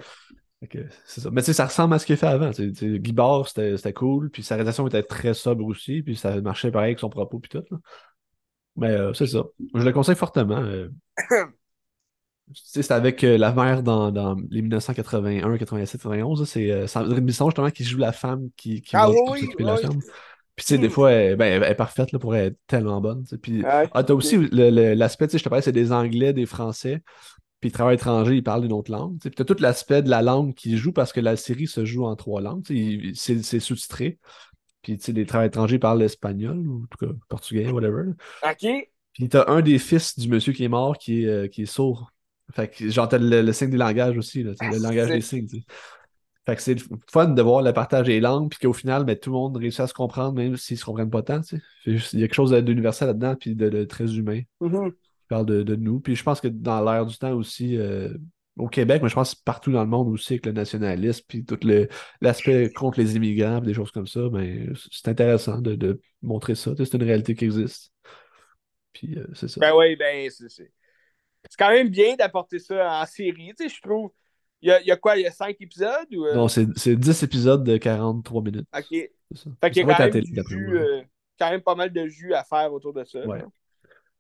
C'est ça. Mais tu sais, ça ressemble à ce qu'il a fait avant. Guy Bard, c'était c'était cool, puis sa réalisation était très sobre aussi, puis ça marchait pareil avec son propos, puis tout. là. Mais euh, c'est ça. Je le conseille fortement. euh. C'est avec euh, la mère dans, dans les 1981, 87, 91. là, C'est euh, Sandrine Bisson, justement, qui joue la femme qui, qui Ah va oui, oui, la oui. ferme. Puis, tu sais, des fois, elle, ben, elle est parfaite là, pour être tellement bonne. tu sais. Puis, ah, t'as aussi l'aspect, tu sais, je te parlais, c'est des Anglais, des Français. Puis, ils travaillent étranger, ils parlent une autre langue. tu sais. Puis, t'as tout l'aspect de la langue qui joue parce que la série se joue en trois langues. C'est sous-titré. Puis, tu sais, les travailleurs étrangers parlent l'espagnol ou en tout cas portugais, whatever. OK. Puis t'as un des fils du monsieur qui est mort qui est, euh, qui est sourd. Fait que genre t'as le, le signe des langages aussi, là, Ah, le langage des signes. Fait que c'est fun de voir le partage des langues, puis qu'au final, ben, tout le monde réussit à se comprendre, même s'ils se comprennent pas tant. tu sais. Il y a quelque chose d'universel là-dedans, puis de, de très humain. Mhm. qui parle de, de nous. Puis je pense que dans l'ère du temps aussi, euh, au Québec, mais je pense partout dans le monde aussi, avec le nationalisme, puis tout le- l'aspect contre les immigrants, puis des choses comme ça, ben, c'est intéressant de, de montrer ça. Tu sais, C'est une réalité qui existe. Puis euh, c'est ça. Ben oui, ben c'est c'est- c'est quand même bien d'apporter ça en série, tu sais, je trouve. Il y a, il y a quoi, il y a cinq épisodes ou... euh, Non, c'est c'est 10 épisodes de 43 minutes. OK. Fait qu'il y a quand même télé, jus, euh, quand même pas mal de jus à faire autour de ça. Ouais.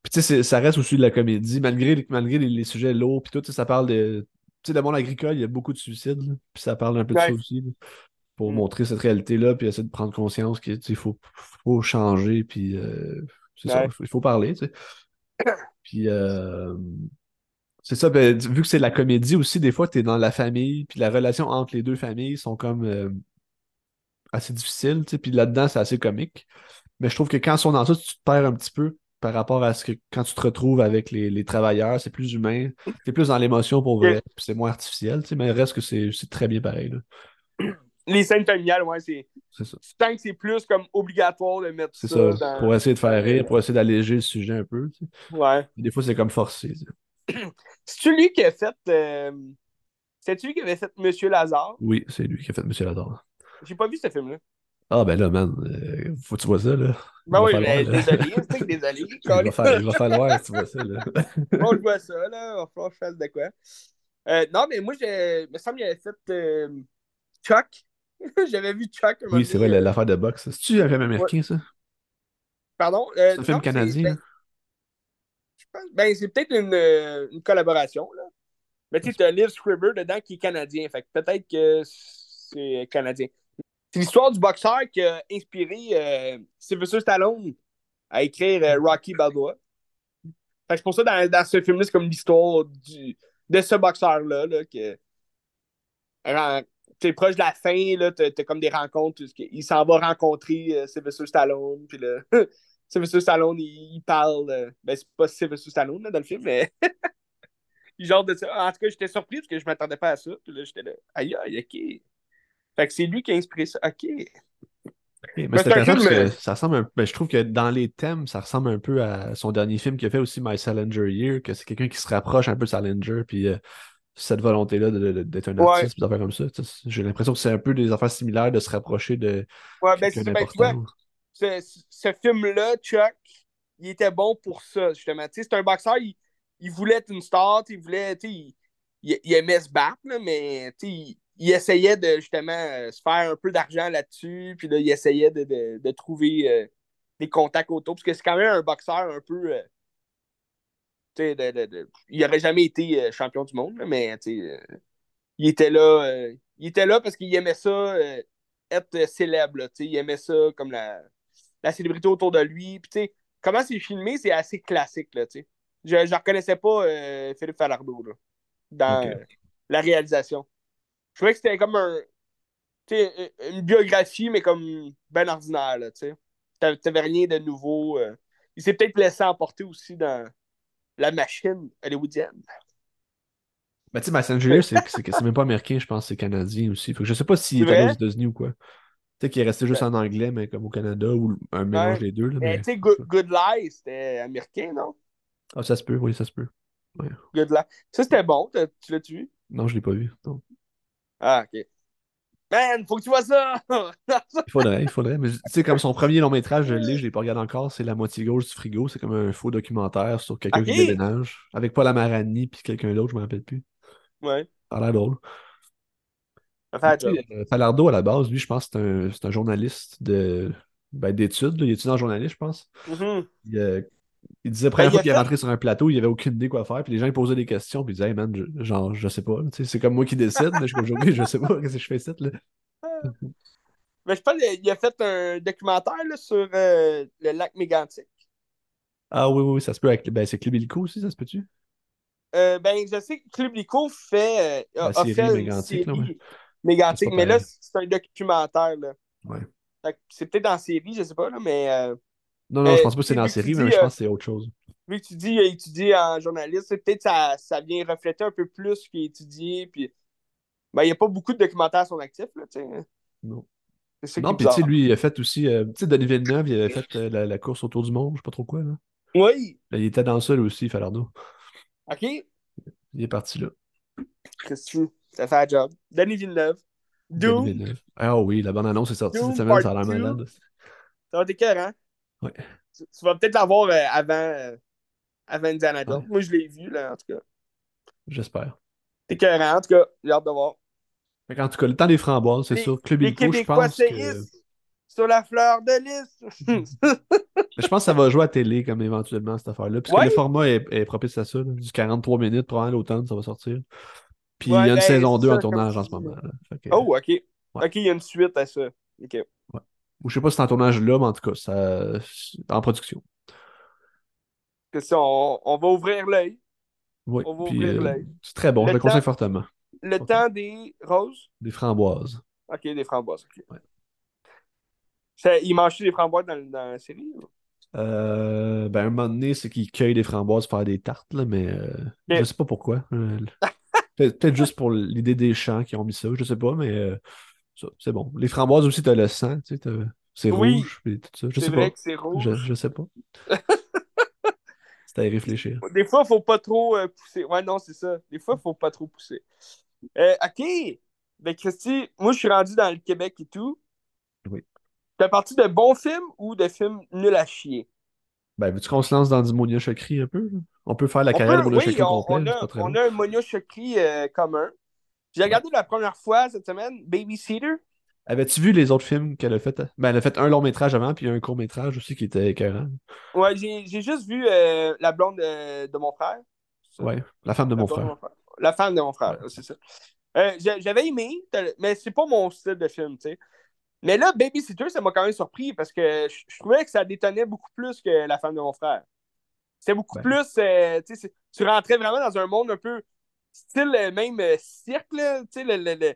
Puis tu sais, ça reste aussi de la comédie, malgré, malgré les, les sujets lourds, puis tout, tu sais, ça parle de. Tu sais, le monde agricole, il y a beaucoup de suicides, là, puis ça parle un peu de ça aussi, là, pour Mm. montrer cette réalité-là, puis essayer de prendre conscience qu'il faut, faut changer, puis euh, c'est ça, il faut parler, tu sais. Puis, euh, c'est ça, ben, vu que c'est la comédie aussi, des fois, tu es dans la famille, puis la relation entre les deux familles sont comme euh, assez difficiles, tu sais, puis là-dedans, c'est assez comique. Mais je trouve que quand ils sont dans ça, tu te perds un petit peu par rapport à ce que quand tu te retrouves avec les, les travailleurs, c'est plus humain, c'est plus dans l'émotion pour vrai, puis c'est moins artificiel, tu sais, mais reste que c'est très bien pareil. là. Les scènes familiales, ouais, c'est. C'est ça. Tant que c'est plus comme obligatoire de mettre C'est ça, ça. dans- Pour essayer de faire rire, pour essayer d'alléger le sujet un peu. tu sais. Ouais. Des fois, c'est comme forcé. tu sais. C'est-tu lui qui a fait. euh, C'est-tu lui qui avait fait Monsieur Lazare? Oui, c'est lui qui a fait Monsieur Lazare. J'ai pas vu ce film-là. Ah, ben là, man, euh, faut que tu vois ça, là. Ben oui, falloir, mais désolé, c'est que désolé. Il va, faire- il va falloir tu vois ça, là. Bon, je vois ça, là. Il va falloir que je fasse de quoi. Euh, non, mais moi, j'ai- il me semble qu'il avait fait euh, Chuck. J'avais vu Chuck. Oui, c'est vrai, l'affaire de boxe. C'est-tu un film américain, ça? Pardon? C'est un film non, canadien? Ben, c'est peut-être une, euh, une collaboration, là. Mais tu sais, t'as Liv Scriber dedans qui est canadien. Fait peut-être que c'est canadien. C'est l'histoire du boxeur qui a inspiré euh, Sylvester Stallone à écrire euh, Rocky Balboa. Fait que c'est pour ça, dans, dans ce film-là, c'est comme l'histoire du- de ce boxeur-là, là, que t'es proche de la fin, là, t'as, comme des rencontres, il s'en va rencontrer Sylvester Stallone, puis là, Sylvester Stallone, il, il parle, euh, ben c'est pas Sylvester Stallone, là, dans le film, mais genre de ça. En tout cas, j'étais surpris parce que je m'attendais pas à ça, puis là, j'étais là, aïe, aïe, ok. Fait que c'est lui qui a inspiré ça, ok. Mais c'est intéressant parce que ça ressemble un... ben, je trouve que dans les thèmes, ça ressemble un peu à son dernier film qu'il a fait aussi, My Salinger Year, que c'est quelqu'un qui se rapproche un peu de Salinger, puis euh, cette volonté-là d'être un Ouais. artiste, puis des affaires comme ça. J'ai l'impression que c'est un peu des affaires similaires de se rapprocher de Ouais, ben c'est ça, ben, tu vois, d'important. Ce, film-là, Chuck, il était bon pour ça, justement. C'est un boxeur, il, voulait être une star, il voulait, il, il- aimait se battre, là, mais il, il essayait de justement euh, se faire un peu d'argent là-dessus, puis là, il essayait de, de- trouver euh, des contacts autour, parce que c'est quand même un boxeur un peu. euh, de- il n'aurait jamais été euh, champion du monde, mais il était là. il était là parce qu'il aimait ça, être célèbre, il aimait ça comme la, la célébrité autour de lui. Puis, tu sais, comment c'est filmé, c'est assez classique, là, tu sais. Je ne reconnaissais pas euh, Philippe Falardeau, là, dans la réalisation. Je trouvais que c'était comme un, tu sais, une biographie, mais comme ben ordinaire, là, tu sais. T'a- T'avais rien de nouveau. euh. Il s'est peut-être laissé emporter aussi dans la machine hollywoodienne. Ben, tu sais, Year, c'est même pas américain, je pense, c'est canadien aussi. Fait que je sais pas s'il C'est est allé aux? États-Unis ou quoi. Peut-être qu'il est resté juste en anglais, mais comme au Canada, ou un mélange Ouais. des deux. Là, Mais mais... tu sais, Good, Good Lie, c'était américain, non? Ah, ça se peut, oui, ça se peut. Good Lie. Ça, c'était bon. Tu l'as-tu vu? Non, je l'ai pas vu. non. Ah, ok. Man, faut que tu vois ça! Il faudrait, il faudrait. Mais tu sais, comme son premier long métrage, je l'ai, je l'ai pas regardé encore, c'est La moitié gauche du frigo. C'est comme un faux documentaire sur quelqu'un qui déménage. Avec Paul Amarani puis quelqu'un d'autre, je me rappelle plus. ouais, Ça a l'air drôle. Sais, euh, Falardeau, à la base, lui, je pense que c'est un, un journaliste de, ben, d'études. Il étudie en journaliste, je pense. Mhm. Il, euh, il disait, la première Ben, il fois qu'il est fait- rentré sur un plateau, il avait aucune idée quoi faire. Puis les gens, ils posaient des questions. Puis il disait, hey man, je, genre, je sais pas. C'est comme moi qui décide. mais aujourd'hui, je sais pas qu'est-ce que je fais ici. Là. Mais je pense qu'il a fait un documentaire là, sur euh, le lac Mégantic. Ah oui, oui, ça se peut. Avec, ben, c'est Club Illico aussi, ça se peut-tu? Euh, ben, je sais que Club Lico fait, euh, a, série fait une là, ouais. Mais là, c'est un documentaire. Là. Ouais. C'est peut-être en série, je sais pas, là, mais euh, Non, non, Euh, je pense pas que c'est dans la série, dis, mais je euh, pense que c'est autre chose. vu que tu dis qu'il a étudié en journaliste, peut-être ça, ça vient refléter un peu plus ce qu'il a étudié. Puis, ben, il n'y a pas beaucoup de documentaires à son actif. Là, tu sais. Non. Non, qui est puis tu sais, lui, il a fait aussi. euh, tu sais, Denis Villeneuve, il avait fait euh, la, la course autour du monde, je sais pas trop quoi. Là. Oui, Là, il était dans ça, lui aussi, Falardeau. OK. Il est parti là. Qu'est-ce que tu Ça fait un job. Denis Villeneuve. Denis Doom. Villeneuve. Ah oui, la bande-annonce est sortie Doom cette semaine, ça a Part l'air Two. malade. Ça va être écœurant. Ouais. Tu, tu vas peut-être l'avoir euh, avant, euh, avant Indiana Jones. Ouais. Moi, je l'ai vu, là, en tout cas. J'espère. C'est écœurant, en tout cas. J'ai hâte de voir. Fait qu'en tout cas, le temps des framboises, c'est sûr. Club Les Illico, je pense que. sur la fleur de lys. Je pense que ça va jouer à télé comme éventuellement cette affaire-là. Puisque Ouais. le format est, est propice à ça. là. Du 43 minutes, probablement l'automne, ça va sortir. Puis Ouais, il y a une ben, saison c'est 2 ça, en tournage comme en ce moment. que- oh, OK. Ouais. OK, il y a une suite à ça. OK. Ou je sais pas si c'est en tournage là, mais en tout cas, ça... en production. Ça, on, on va ouvrir l'œil. Oui, On va puis ouvrir euh, l'œil. c'est très bon, Le je le conseille fortement. Le temps des roses? Des framboises. Ok, des framboises. ok. Ouais. Ça, il mange des framboises dans, dans la série? ou? Euh, ben, un moment donné, c'est qu'ils cueillent des framboises pour faire des tartes, là, mais euh, Ok. je sais pas pourquoi. Peut-être juste pour l'idée des champs qui ont mis ça, je sais pas, mais euh, ça, c'est bon. Les framboises aussi, t'as le sang, tu sais, c'est Oui. rouge, puis tout ça. Je C'est sais vrai pas. que c'est Je, rouge. je sais pas. C'est à y réfléchir. Des fois, faut pas trop euh, pousser. Ouais, non, c'est ça. Des fois, faut pas trop pousser. Euh, ok. Ben, Christy, moi, je suis rendu dans le Québec et tout. Oui. T'as parti de bons films ou de films nuls à chier? Ben, veux-tu qu'on se lance dans du Monia Chokri un peu? On peut faire la On carrière peut- de Monia oui, Chokri au on, complet, on a, on un Monia Chokri euh, commun. J'ai regardé la première fois cette semaine, Babysitter. Avais-tu vu les autres films qu'elle a fait? Ben, elle a fait un long métrage avant, puis un court métrage aussi qui était écœurant. Ouais, j'ai j'ai juste vu euh, la blonde de, de mon frère. Ouais, la femme de La mon de frère. mon frère. La femme de mon frère, c'est ça. Euh, J'avais aimé, mais c'est pas mon style de film, tu sais. Mais là, Babysitter, ça m'a quand même surpris parce que je, je trouvais que ça détonnait beaucoup plus que la femme de mon frère. C'était beaucoup Ben. plus. euh, tu rentrais vraiment dans un monde un peu style euh, même euh, cirque. Tu sais, le, le- le-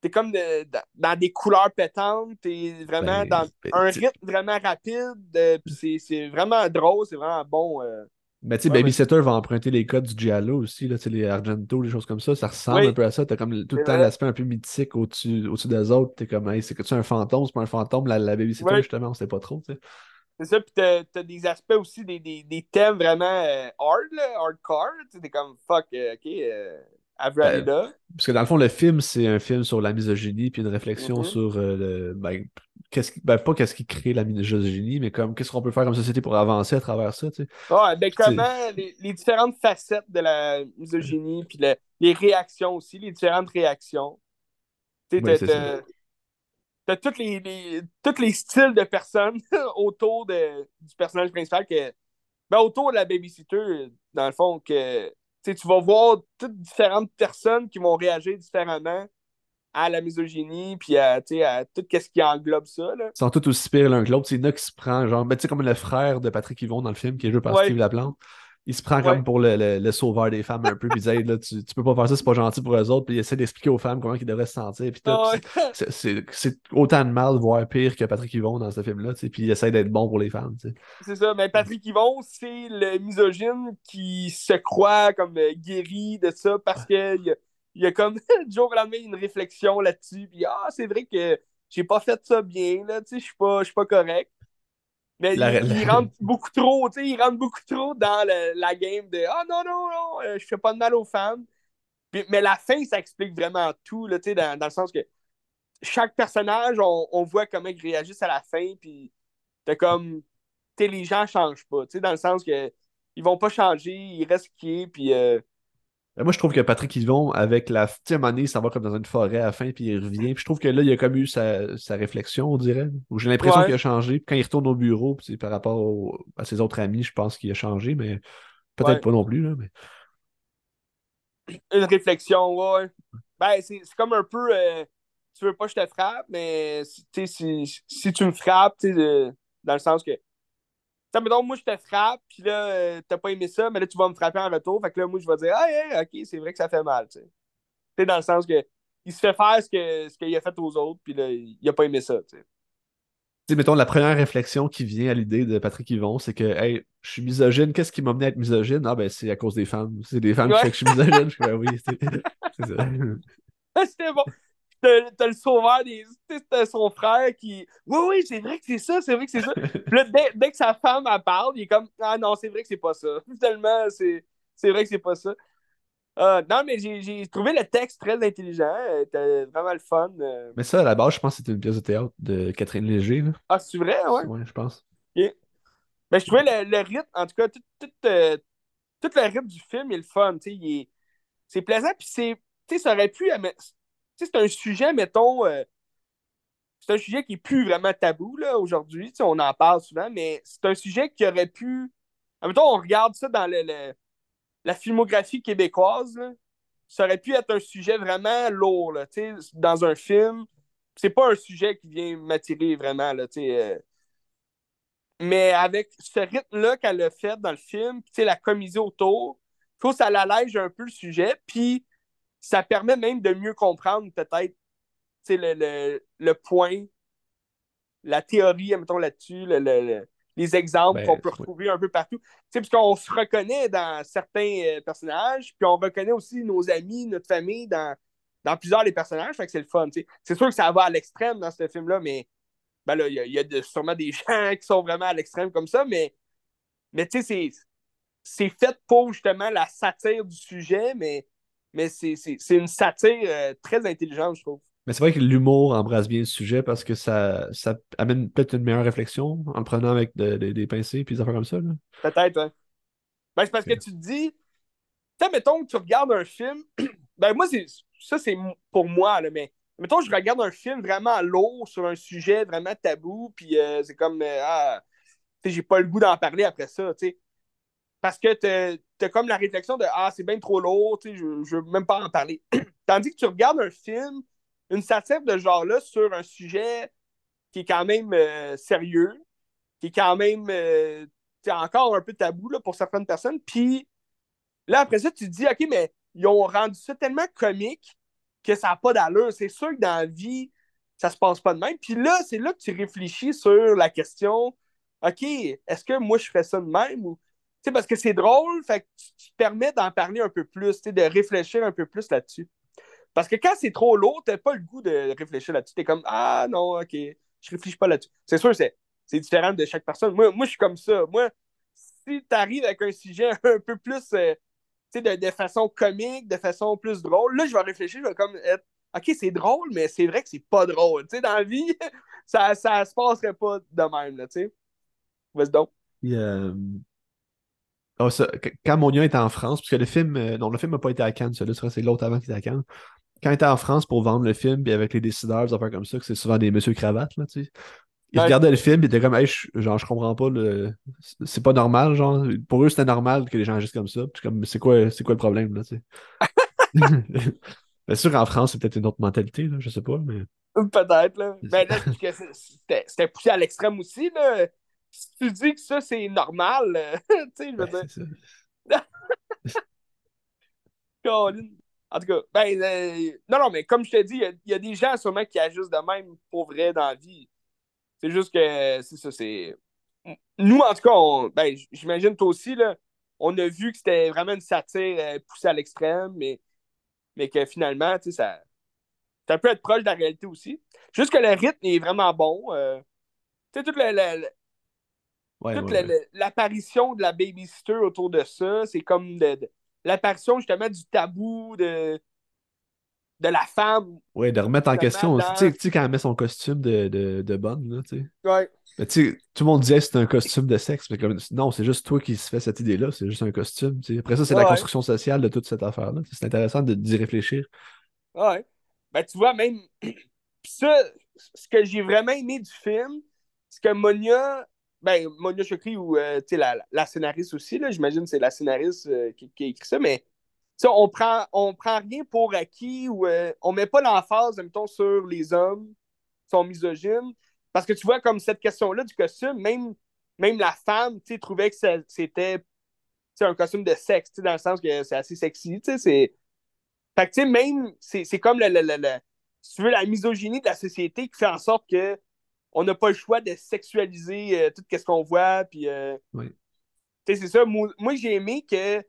t'es comme de- dans, dans des couleurs pétantes, t'es vraiment Ben, dans ben, un rythme vraiment rapide, euh, c'est vraiment drôle, c'est vraiment bon. Mais tu sais, Ouais, Babysitter va emprunter les codes du Giallo aussi, là, tu sais, les Argento, les choses comme ça. Ça ressemble Oui. un peu à ça. T'as comme tout le temps l'aspect un peu mythique au-dessus au-dessus des autres. T'es comme, hey, c'est que tu un fantôme, c'est pas un fantôme. La, la Babysitter, Ouais. justement, on sait pas trop, tu sais. C'est ça, puis t'as t'as des aspects aussi, des, des, des thèmes vraiment euh, hard, là, hardcore. Tu sais, T'es comme fuck, euh, ok, euh, Ben. Parce que dans le fond, le film, c'est un film sur la misogynie, puis une réflexion Mhm. sur euh, le. Ben, qu'est-ce qui... ben, pas qu'est-ce qui crée la misogynie, mais comme qu'est-ce qu'on peut faire comme société pour avancer à travers ça, tu sais? Ouais, ben comment les, les différentes facettes de la misogynie, puis le- les réactions aussi, les différentes réactions. Tu sais, t'as- tous les, les- tous les styles de personnes autour de, du personnage principal que. Ben, autour de la babysitter, dans le fond, que tu vas voir toutes différentes personnes qui vont réagir différemment à la misogynie, puis à, à tout ce qui englobe ça. Là. Ils sont tous aussi pires l'un que l'autre. C'est Ina qui se prend, genre, ben, tu sais, comme le frère de Patrick Yvon dans le film, qui est joué par Ouais. Steve Laplante. Il se prend Ouais. comme pour le, le- le sauveur des femmes un peu, puis il dit, là, tu, tu peux pas faire ça, c'est pas gentil pour eux autres, puis il essaie d'expliquer aux femmes comment ils devraient se sentir, puis c'est- autant de mal, voire pire que Patrick Yvon dans ce film-là, puis il essaie d'être bon pour les femmes. C'est ça, mais Patrick Yvon, c'est le misogyne qui se croit comme euh, guéri de ça parce que il y y a comme du jour au lendemain une réflexion là-dessus. Puis ah, c'est vrai que j'ai pas fait ça bien, là, tu sais, je suis pas, je suis pas correct. Mais La- il, rentre beaucoup trop, tu sais, il rentre beaucoup trop dans le- la game de ah non, non, non, euh, je fais pas de mal aux femmes. Puis- mais la fin, ça explique vraiment tout, là, tu sais, dans, dans le sens que chaque personnage, on, on voit comment ils réagissent à la fin, puis t'as comme, tu sais, les gens changent pas, tu sais, dans le sens que ils vont pas changer, ils restent qui est, puis euh, Moi, je trouve que Patrick Yvon, avec la. Donné, il s'en va comme dans une forêt à la fin, puis il revient. Puis je trouve que là, il a comme eu sa, sa réflexion, on dirait. J'ai l'impression Ouais. qu'il a changé. Puis quand il retourne au bureau, c'est par rapport au- à ses autres amis, je pense qu'il a changé, mais peut-être Ouais. pas non plus. Là, mais... une réflexion, ouais. Ben, c'est comme un peu, euh, tu veux pas que je te frappe, mais si, si tu me frappes, euh, dans le sens que, sais, mettons, moi, je te frappe, puis là, euh, t'as pas aimé ça, mais là, tu vas me frapper en retour, fait que là, moi, je vais dire, ah, yeah, ok, c'est vrai que ça fait mal, tu sais. Dans le sens que, il se fait faire ce que ce qu'il a fait aux autres, puis là, il a pas aimé ça, tu sais. Mettons, la première réflexion qui vient à l'idée de Patrick Yvon, c'est que, hey, je suis misogyne. Qu'est-ce qui m'a mené à être misogyne? Ah, ben, c'est à cause des femmes. C'est des femmes qui font que je suis misogyne. Je ben oui, c'est c'est ça. C'était bon. T'as le sauveur des. T'as son frère qui. Oui, oui, c'est vrai que c'est ça, c'est vrai que c'est ça. Puis là, dès, dès que sa femme elle parle, il est comme Ah non, c'est vrai que c'est pas ça. Finalement, c'est vrai que c'est pas ça. Euh, non, mais j'ai trouvé le texte très intelligent. euh, C'était vraiment le fun. euh. Mais ça, à la base, je pense que c'était une pièce de théâtre de Catherine Léger. Là. Ah, c'est vrai, ouais. Ouais, je pense. Ben, je trouvais le, le rythme, en tout cas, tout, tout, euh, tout le rythme du film est le fun. est- C'est plaisant, puis c'est. Tu sais, ça aurait pu. C'est un sujet, mettons. euh, c'est un sujet qui est plus vraiment tabou, là, aujourd'hui. On en parle souvent, mais c'est un sujet qui aurait pu. Mettons, on regarde ça dans le, la filmographie québécoise, là, ça aurait pu être un sujet vraiment lourd, là, dans un film. C'est pas un sujet qui vient m'attirer vraiment, là, euh, Mais avec ce rythme-là qu'elle a fait dans le film, la comédie autour, il faut que ça l'allège un peu le sujet, puis ça permet même de mieux comprendre peut-être le, le, le, point, la théorie, mettons là-dessus, le, les exemples ben, qu'on peut retrouver un peu partout. Parce qu'on se reconnaît dans certains euh, personnages, puis on reconnaît aussi nos amis, notre famille dans, dans plusieurs des personnages, fait que c'est le fun. C'est sûr que ça va à l'extrême dans ce film-là, mais ben là, il y a, y a sûrement des gens qui sont vraiment à l'extrême comme ça, mais, mais tu sais, c'est fait pour justement la satire du sujet, mais, mais c'est une satire euh, très intelligente, je trouve. Mais c'est vrai que l'humour embrasse bien le sujet parce que ça, ça amène peut-être une meilleure réflexion en le prenant avec des pincées et des affaires comme ça. Peut-être, hein. Ben, c'est parce que tu te dis, tu mettons que tu regardes un film, ben moi, ça c'est pour moi, là, mais mettons, je regarde un film vraiment lourd sur un sujet vraiment tabou, puis euh, c'est comme, euh, ah, tu j'ai pas le goût d'en parler après ça, tu sais. Parce que t'as as comme la réflexion de, ah, c'est bien trop lourd, tu je, je veux même pas en parler. Tandis que tu regardes un film, une satire de genre-là sur un sujet qui est quand même euh, sérieux, qui est quand même encore un peu tabou là, pour certaines personnes, puis là, après ça, tu te dis, OK, mais ils ont rendu ça tellement comique que ça n'a pas d'allure. C'est sûr que dans la vie, ça se passe pas de même. Puis là, c'est là que tu réfléchis sur la question OK, est-ce que moi je ferais ça de même ou. Sais, parce que c'est drôle, fait que tu te permets d'en parler un peu plus, de réfléchir un peu plus là-dessus. Parce que quand c'est trop lourd, t'as pas le goût de réfléchir là-dessus. T'es comme Ah non, ok, je réfléchis pas là-dessus. C'est sûr, c'est, différent de chaque personne. Moi, moi je suis comme ça. Moi, si tu arrives avec un sujet un peu plus euh, de, de façon comique, de façon plus drôle. Là, je vais réfléchir, je vais comme être OK, c'est drôle, mais c'est vrai que c'est pas drôle. Tu sais, dans la vie, ça, ça se passerait pas de même, là, tu sais. Vas-y donc. Euh, oh, quand Monia était en France, parce que le film, euh, non, le film n'a pas été à Cannes, celui-là, c'est l'autre avant qui était à Cannes. Quand il était en France pour vendre le film, puis avec les décideurs, des affaires comme ça, que c'est souvent des monsieur cravates, là, tu sais. Ils regardaient le film, ils étaient comme, hey, je, genre, je comprends pas, le... c'est pas normal, genre. Pour eux, c'était normal que les gens agissent comme ça. Puis comme, c'est quoi, c'est quoi le problème, là, tu sais? Bien sûr, en France, c'est peut-être une autre mentalité, là, je sais pas, mais. Peut-être, là. Mais là, c'était poussé à l'extrême aussi, là. Si tu dis que ça, c'est normal, tu sais, je veux ben, dire. En tout cas, ben, euh, non, non, mais comme je te dis, il y, y, a des gens sûrement qui agissent de même pour vrai dans la vie. C'est juste que, c'est ça, c'est. Nous, en tout cas, ben, j'imagine toi aussi, là, on a vu que c'était vraiment une satire euh, poussée à l'extrême, mais, mais que finalement, tu sais, ça. Ça peut être proche de la réalité aussi. Juste que le rythme est vraiment bon. Euh, tu sais, toute l'apparition de la babysitter autour de ça, c'est comme l'apparition justement du tabou de, de la femme. Oui, de remettre en question. Tu sais, quand elle met son costume de, de, de bonne, là, tu sais. Ouais. Mais tu sais, tout le monde disait que c'était un costume de sexe, mais comme, non, c'est juste toi qui se fais cette idée-là, c'est juste un costume. Après ça, c'est la construction sociale de toute cette affaire-là. C'est intéressant d'y réfléchir. Ouais. Ben, tu vois, même. ça, ce que j'ai vraiment aimé du film, c'est que Monia, ben, Monia Chokri, ou euh, la, scénariste aussi, là, j'imagine que c'est la scénariste euh, qui, a écrit ça, mais on prend, on prend rien pour acquis ou euh, on met pas l'emphase, mettons, sur les hommes qui sont misogynes. Parce que tu vois, comme cette question-là du costume, même, même la femme, trouvait que c'était un costume de sexe, dans le sens que c'est assez sexy, c'est... Fait que, même, c'est comme le, si tu veux, la misogynie de la société qui fait en sorte que on n'a pas le choix de sexualiser euh, tout ce qu'on voit, puis... Euh, oui. C'est ça. Moi, moi j'ai aimé que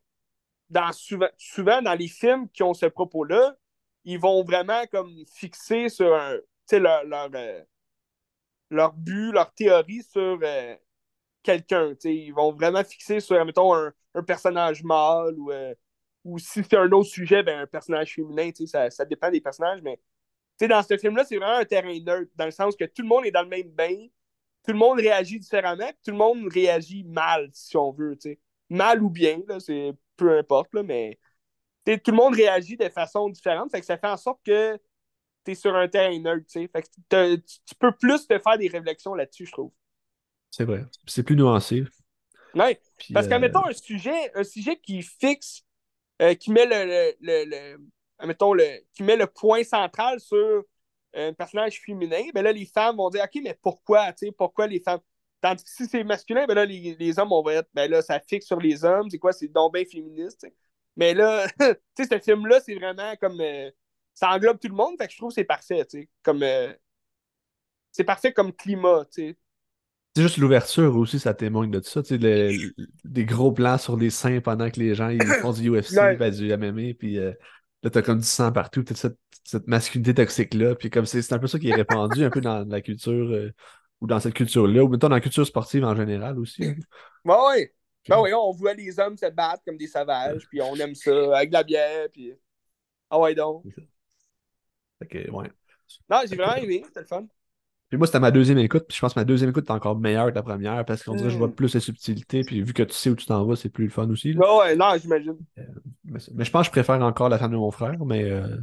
dans, souvent, souvent, dans les films qui ont ce propos-là, ils vont vraiment comme fixer sur un, leur, leur, euh, leur but, leur théorie sur quelqu'un. Ils vont vraiment fixer sur, mettons, un, un personnage mâle ou, ou si c'est un autre sujet, ben, un personnage féminin. Ça, ça dépend des personnages, mais dans ce film-là, c'est vraiment un terrain neutre, dans le sens que tout le monde est dans le même bain, tout le monde réagit différemment, tout le monde réagit mal, si on veut. Mal ou bien, c'est peu importe, là, mais tout le monde réagit de façon différente. Fait que ça fait en sorte que tu es sur un terrain neutre. Fait que tu peux plus te faire des réflexions là-dessus, je trouve. C'est vrai. C'est plus nuancé. Oui. Parce qu'en euh... un sujet, un sujet qui fixe, euh, qui met le, le, le, qui met le point central sur un personnage féminin, ben là, les femmes vont dire OK, mais pourquoi? Pourquoi les femmes? Tandis que si c'est masculin, ben là, les, les hommes, on va être, ben là, ça fixe sur les hommes. C'est quoi? C'est donc bien féministe. t'sais. Mais là, tu sais, ce film-là, c'est vraiment comme. euh, ça englobe tout le monde, fait que je trouve que c'est parfait, tu sais. Comme. euh, c'est parfait comme climat, tu sais. C'est juste l'ouverture aussi, ça témoigne de tout ça. Tu sais, le- le- des gros plans sur les seins pendant que les gens ils font du UFC, Ouais. ben, du MMA, puis euh, là, t'as comme du sang partout, peut-être cette, cette masculinité toxique-là. Puis comme c'est un peu ça qui est répandu un peu dans la culture, euh, ou dans cette culture-là, ou mettons dans la culture sportive en général aussi. hein. Ouais, ouais. Ben oui, on voit les hommes se battre comme des sauvages, puis on aime ça, avec de la bière, puis. Ah ouais, donc. Que, ouais. Non, j'ai vraiment aimé, c'était le fun. Puis moi, c'était ma deuxième écoute, puis je pense que ma deuxième écoute est encore meilleure que la première, parce qu'on dirait que je vois Mm. plus les subtilités, puis vu que tu sais où tu t'en vas, c'est plus le fun aussi. là. Ouais, ouais, non, j'imagine. Mais, mais je pense que je préfère encore La femme de mon frère, mais euh.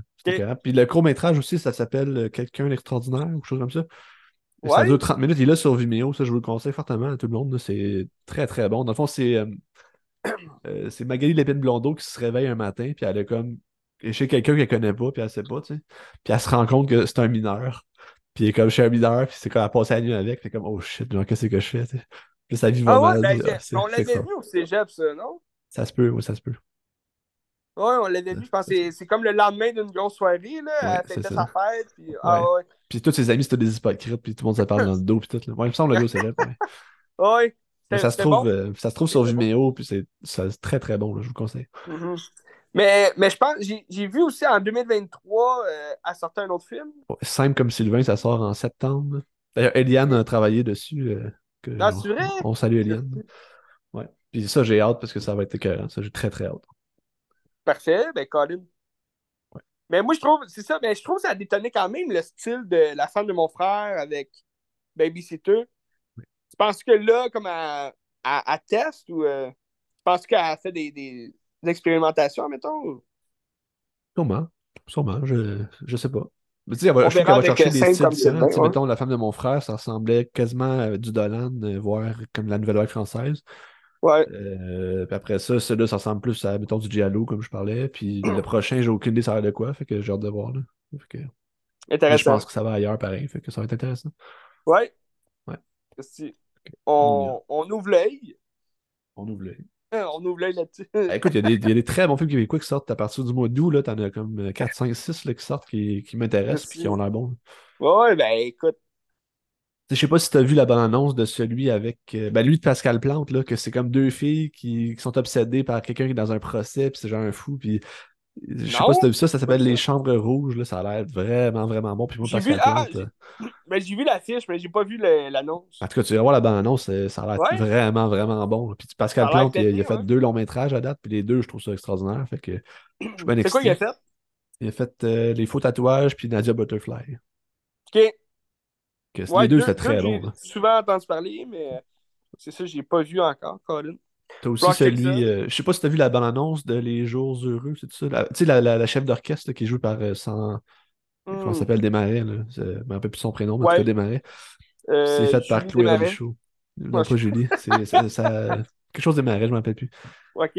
Puis le court-métrage aussi, ça s'appelle euh, Quelqu'un d'extraordinaire ou quelque chose comme ça. Et Ouais. Ça dure 30 minutes, il est là sur Vimeo, ça je vous le conseille fortement à tout le monde. C'est très très bon. Dans le fond, c'est euh, euh, Magali Lépine Blondeau qui se réveille un matin, puis elle a comme est chez quelqu'un qu'elle connaît pas, puis elle sait pas, tu sais. Puis elle se rend compte que c'est un mineur. Puis est comme chez un mineur, puis c'est comme elle passe la nuit avec, puis comme oh shit, genre qu'est-ce que je fais. Puis sa vie va Ah ouais, mal. ben, ah, c'est- on c'est l'avait ça. vu au cégep, ça, non? Ça se peut, oui, ça se peut. Ouais, on l'avait vu, je pense que c'est- c'est comme le lendemain d'une grosse soirée, là. Elle c'est fêtait ça. sa fête, puis. Ah ouais. Puis tous ses amis, c'était des hypocrites, puis tout le monde se parle dans le dos, puis tout. Là. Ouais, il me semble le c'est. Ouais. Mais C'était- ça se trouve, euh, ça se trouve sur. Vimeo, puis c'est ça- c'est très très bon, je vous le conseille. Mais, mais je pense, j'ai vu aussi en 2023, euh, elle sortait un autre film. Ouais, Simple comme Sylvain, ça sort en septembre. D'ailleurs, Eliane a travaillé dessus. euh, que Ah, on, c'est vrai? on salue Eliane. Ouais. Puis ça, j'ai hâte parce que ça va être écœurant. Ça, j'ai très très hâte. Parfait, ben Colin. Ouais. Mais moi, je trouve, c'est ça, mais je trouve que ça a détonné quand même le style de la femme de mon frère avec Babysitter. Tu penses que là, comme elle- elle teste ou euh, tu penses qu'elle a fait des, des, des expérimentations, mettons? Sûrement. Sûrement. Je, je sais pas. Mais tu sais, elle va- On je verra qu'elle va chercher euh, des styles différents. Sais, ouais. mettons, la femme de mon frère, ça ressemblait quasiment à du Dolan, euh, voire comme la nouvelle vague française. Ouais. Euh, puis après ça, celui-là, ça ressemble plus à, mettons, du Giallo, comme je parlais. Puis le prochain, j'ai aucune idée ça a l'air de quoi. Fait que j'ai hâte de voir. Là. Fait que- mais je Intéressant. pense que ça va ailleurs, pareil. Fait que ça va être intéressant. Ouais. Ouais. Si. On, on ouvre l'œil. On ouvre l'œil. On ouvre l'œil là-dessus. Ben, écoute, il y, a des- il y a des très bons films québécois qui sortent à partir du mois d'août. T'en as comme 4, 5, 6 là, qui sortent qui, qui m'intéressent puis qui ont l'air bons. Ouais, ben écoute. Je sais pas si t'as vu la bande-annonce de celui avec. euh, ben, lui de Pascal Plante, là, que c'est comme deux filles qui, qui sont obsédées par quelqu'un qui est dans un procès, puis c'est genre un fou, puis. Je sais pas si t'as vu ça, ça s'appelle. Les Chambres Rouges, là, ça a l'air vraiment, vraiment bon. Puis moi, J'ai vu, ah, euh, j'ai j'ai vu l'affiche, mais j'ai pas vu l'annonce. En tout cas, tu vas voir la bande-annonce, ça a l'air Ouais. vraiment, vraiment bon. Puis Pascal Plante, il a, il a fait ouais. deux longs métrages à date, puis les deux, je trouve ça extraordinaire. Fait que je suis bien C'est quoi qu'il a excité. fait? Il a fait euh, Les Faux Tatouages, puis Nadia Butterfly. Ok. Que c'est- Ouais, les deux, c'était très j'ai bon. là. souvent entendu parler, mais c'est ça, j'ai pas vu encore, Colin. T'as aussi celui. ça. euh, je sais pas si t'as vu la bande-annonce de Les Jours Heureux, c'est ça? La- Tu sais, la, la- la chef d'orchestre qui joue par euh, sans. Comment Hmm. ça s'appelle Desmarais, là. C'est- Je me rappelle plus son prénom, mais en tout Ouais. cas Desmarais. Euh, C'est fait par Chloé. Robichaud. Non, Ouais, pas Julie. C'est ça, ça- Quelque chose Desmarais, je me rappelle plus. Ok.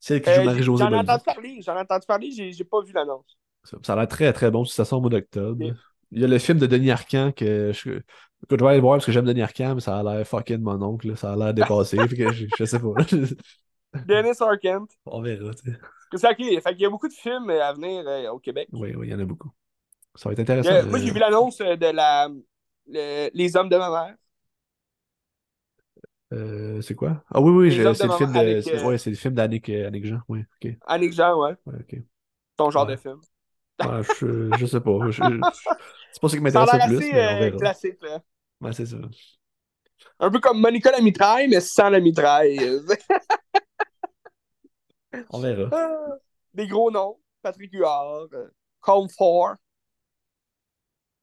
Celle qui joue Euh, Marie-Josée J'en ai entendu parler, j'en ai entendu parler, j'ai j'ai pas vu l'annonce. Ça, ça a l'air très très bon, ça sort au mois d'octobre. Il y a le film de Denis Arcand que je, écoute, je vais aller le voir parce que j'aime Denis Arcand, mais ça a l'air fucking mon oncle, là. ça a l'air dépassé. fait que je, je sais pas. Dennis Arcand. On verra, tu sais. Fait qu'il y a beaucoup de films à venir euh, au Québec. Oui, oui, il y en a beaucoup. Ça va être Il intéressant. a- moi, euh, j'ai vu l'annonce euh, de la le- Les Hommes de ma mère. euh, c'est quoi? Ah oui, oui, c'est le film de. avec, c'est- euh, Ouais, c'est le film d'Annick euh, Annick Jean. Oui, ok. Annick Jean, ouais. Ton genre Ouais. de film. Ouais, je, je sais pas. Je- je- c'est pas ça qui m'intéresse le plus, assez mais euh, classique, là. Ouais, c'est ça. Un peu comme Monica la mitraille, mais sans la mitraille. On verra. Ah, Des gros noms. Patrick Huard, euh, Comfort.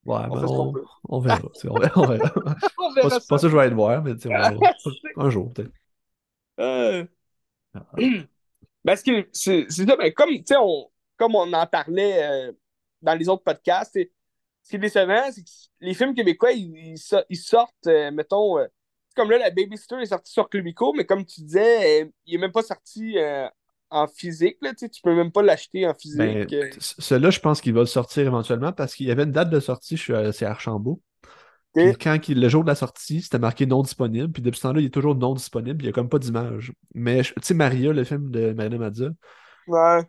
Ouais, On qu'on on, verra. On verra. on verra. On Pas, pas ça. ça que je vais aller le voir, mais. Un jour, peut-être. Euh, Ah. Parce que c'est ça, ben, comme, comme on en parlait euh, dans les autres podcasts, ce qui est décevant, c'est que les films québécois, ils, ils so- ils sortent, euh, mettons, euh, comme là, la Babysitter est sortie sur Clubico, mais comme tu disais, euh, il est même pas sorti en physique, là, tu peux même pas l'acheter en physique. Ben, celui-là, je pense qu'il va le sortir éventuellement parce qu'il y avait une date de sortie, à Archambault. Puis quand il, le jour de la sortie, c'était marqué non disponible. Puis depuis ce temps-là, il est toujours non disponible. Il n'y a comme pas d'image. Mais tu sais, Maria, le film de Marina Mazza, Ouais.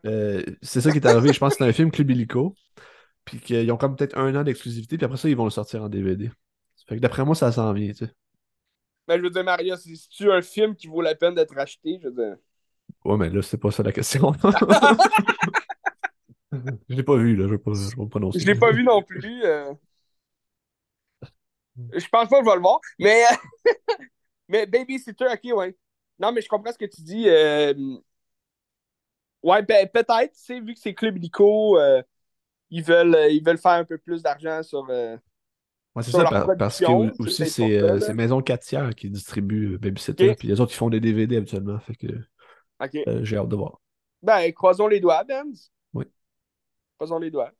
c'est ça qui est arrivé. Je pense que c'est un film Club Illico. Puis qu'ils ont comme peut-être un an d'exclusivité. Puis après ça, ils vont le sortir en DVD. Fait que d'après moi, ça s'en vient, tu sais. Mais je veux dire, Maria, si tu un film qui vaut la peine d'être acheté, je veux dire? Ouais, mais là, c'est pas ça la question. je l'ai pas vu, là. Je vais pas, je vais pas prononcer. Je l'ai pas vu non plus. euh. Je pense pas que je vais le voir. Mais, mais Babysitter, ok, ouais. Non, mais je comprends ce que tu dis. euh, Ouais, pe- peut-être, tu sais, vu que c'est Club Illico, euh, ils, veulent, euh, ils veulent faire un peu plus d'argent sur. euh, Ouais, c'est ça, par- parce que aussi, c'est euh, c'est Maison 4 tiers qui distribue euh, Babysitter. Ok. Puis les autres, ils font des DVD habituellement. Fait que Ok. euh, j'ai hâte de voir. Ben, croisons les doigts, Benz. Oui. Croisons les doigts.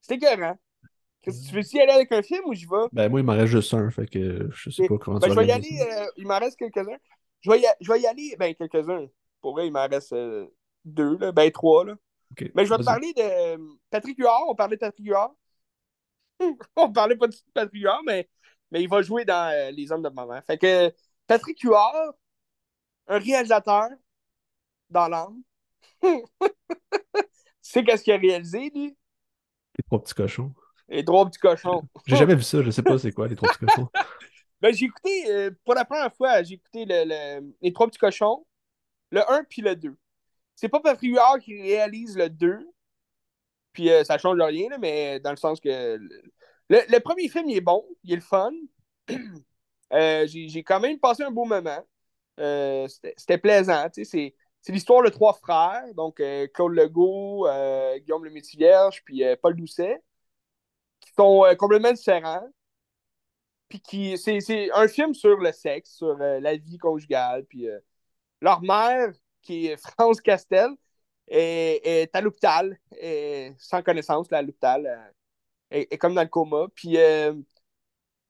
C'est écœurant. Qu'est-ce que tu veux-tu y aller avec un film ou j'y vais? Ben, moi, il m'en reste juste un. Fait que je sais pas comment Ben, tu je vas vais y aller. euh, il m'en reste quelques-uns. Je vais y, je vais y aller. Ben, quelques-uns. Pour vrai, il m'en reste euh, deux, là. Ben, trois, là. Mais je vais te parler de euh, Patrick Huard. On parlait de Patrick Huard. on parlait pas du tout de Patrick Huard, mais, mais il va jouer dans euh, Les Hommes de Maman. Fait que Patrick Huard, un réalisateur dans l'âme. tu sais qu'est-ce qu'il a réalisé, lui? Les trois petits cochons. Les droits du cochon. J'ai jamais vu ça. Je sais pas c'est quoi, les trois petits cochons. Ben, j'ai écouté, euh, pour la première fois, j'ai écouté le, le- les trois petits cochons, le 1 puis le 2. C'est pas Patrick Huard qui réalise le 2, puis euh, ça change rien, là, mais dans le sens que le, premier film, il est bon, il est le fun. Euh, j'ai quand même passé un beau moment. Euh, C'était plaisant, c'est l'histoire de trois frères, donc euh, Claude Legault, Guillaume le Métis-Vierge, puis Paul Doucet, qui sont complètement différents puis qui c'est un film sur le sexe, sur la vie conjugale, puis leur mère, qui est France Castel, est, à l'hôpital, sans connaissance, là, à l'hôpital, euh, est, est comme dans le coma, puis euh,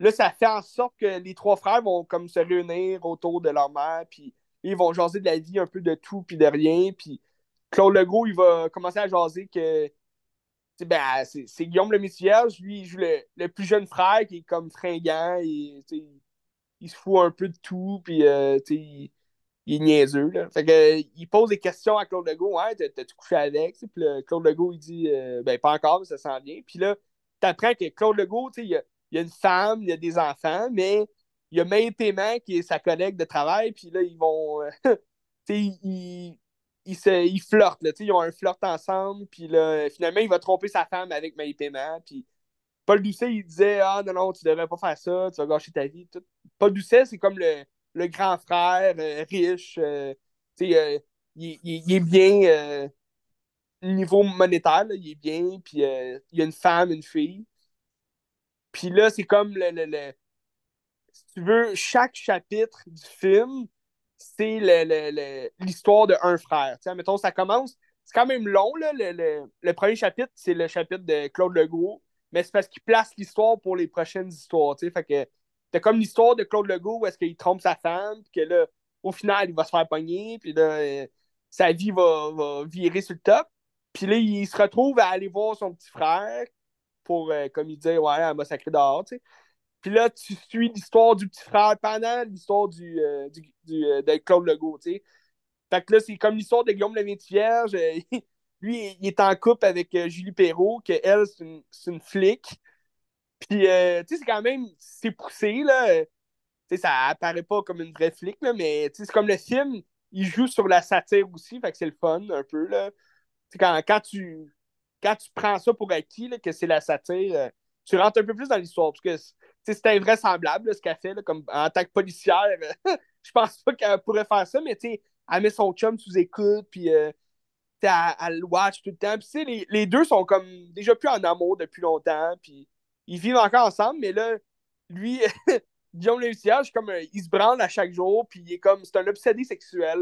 là, ça fait en sorte que les trois frères vont comme se réunir autour de leur mère, puis ils vont jaser de la vie, un peu de tout, puis de rien, puis Claude Legault, il va commencer à jaser que ben, c'est Guillaume le Métis-Vierge, lui, il joue le, plus jeune frère qui est comme fringant, et, il se fout un peu de tout, puis euh, il est niaiseux. Là. Fait que, euh, il pose des questions à Claude Legault, t'as- t'as-tu couché avec? Puis Claude Legault, il dit, euh, ben pas encore, mais ça sent bien. Puis là, t'apprends que Claude Legault, il y a, il a une femme, il y a des enfants, mais il y a May Paiement qui est sa collègue de travail, puis là, ils vont, euh, ils, ils, se, ils flirtent, là, ils ont un flirt ensemble, puis là, finalement, il va tromper sa femme avec May Paiement, puis Paul Doucet, il disait Ah non, non, tu devrais pas faire ça, tu vas gâcher ta vie. Paul Doucet, c'est comme le, le grand frère euh, riche. euh, euh, il, est bien niveau monétaire, il est bien, puis il y a une femme, une fille. Puis là, c'est comme le, le- le- Si tu veux, chaque chapitre du film, c'est le- le- le- l'histoire d'un frère. Mettons, ça commence. C'est quand même long, là. Le, le- le premier chapitre, c'est le chapitre de Claude Legault mais c'est parce qu'il place l'histoire pour les prochaines histoires. Fait que t'as comme l'histoire de Claude Legault où est-ce qu'il trompe sa femme, puis que là, au final, il va se faire pogner, puis là, euh, sa vie va, virer sur le top. Puis là, il se retrouve à aller voir son petit frère pour, euh, comme il dit, ouais, elle m'a sacré dehors, tu sais. Puis là, tu suis l'histoire du petit frère pendant l'histoire du, euh, du, de Claude Legault, tu sais. Fait que là, c'est comme l'histoire de Guillaume le Vierge. Lui, il est en couple avec Julie Perrault, que elle, c'est une flic. Puis, euh, tu sais, c'est quand même, c'est poussé, là. Euh, Tu sais, ça apparaît pas comme une vraie flic, là, mais tu sais, c'est comme le film, il joue sur la satire aussi, fait que c'est le fun, un peu, là. Tu quand, quand, tu, quand tu prends ça pour acquis, là, que c'est la satire, euh, tu rentres un peu plus dans l'histoire, parce que, c'est invraisemblable, là, ce qu'elle fait, là, comme en tant que policière. Je pense pas qu'elle pourrait faire ça, mais tu sais, elle met son chum sous écoute, puis euh, elle, le watch tout le temps. Puis les, les deux sont comme déjà plus en amour depuis longtemps, puis ils vivent encore ensemble, mais là, lui, Guillaume Lévitiage, comme euh, il se branle à chaque jour, puis il est comme, c'est un obsédé sexuel.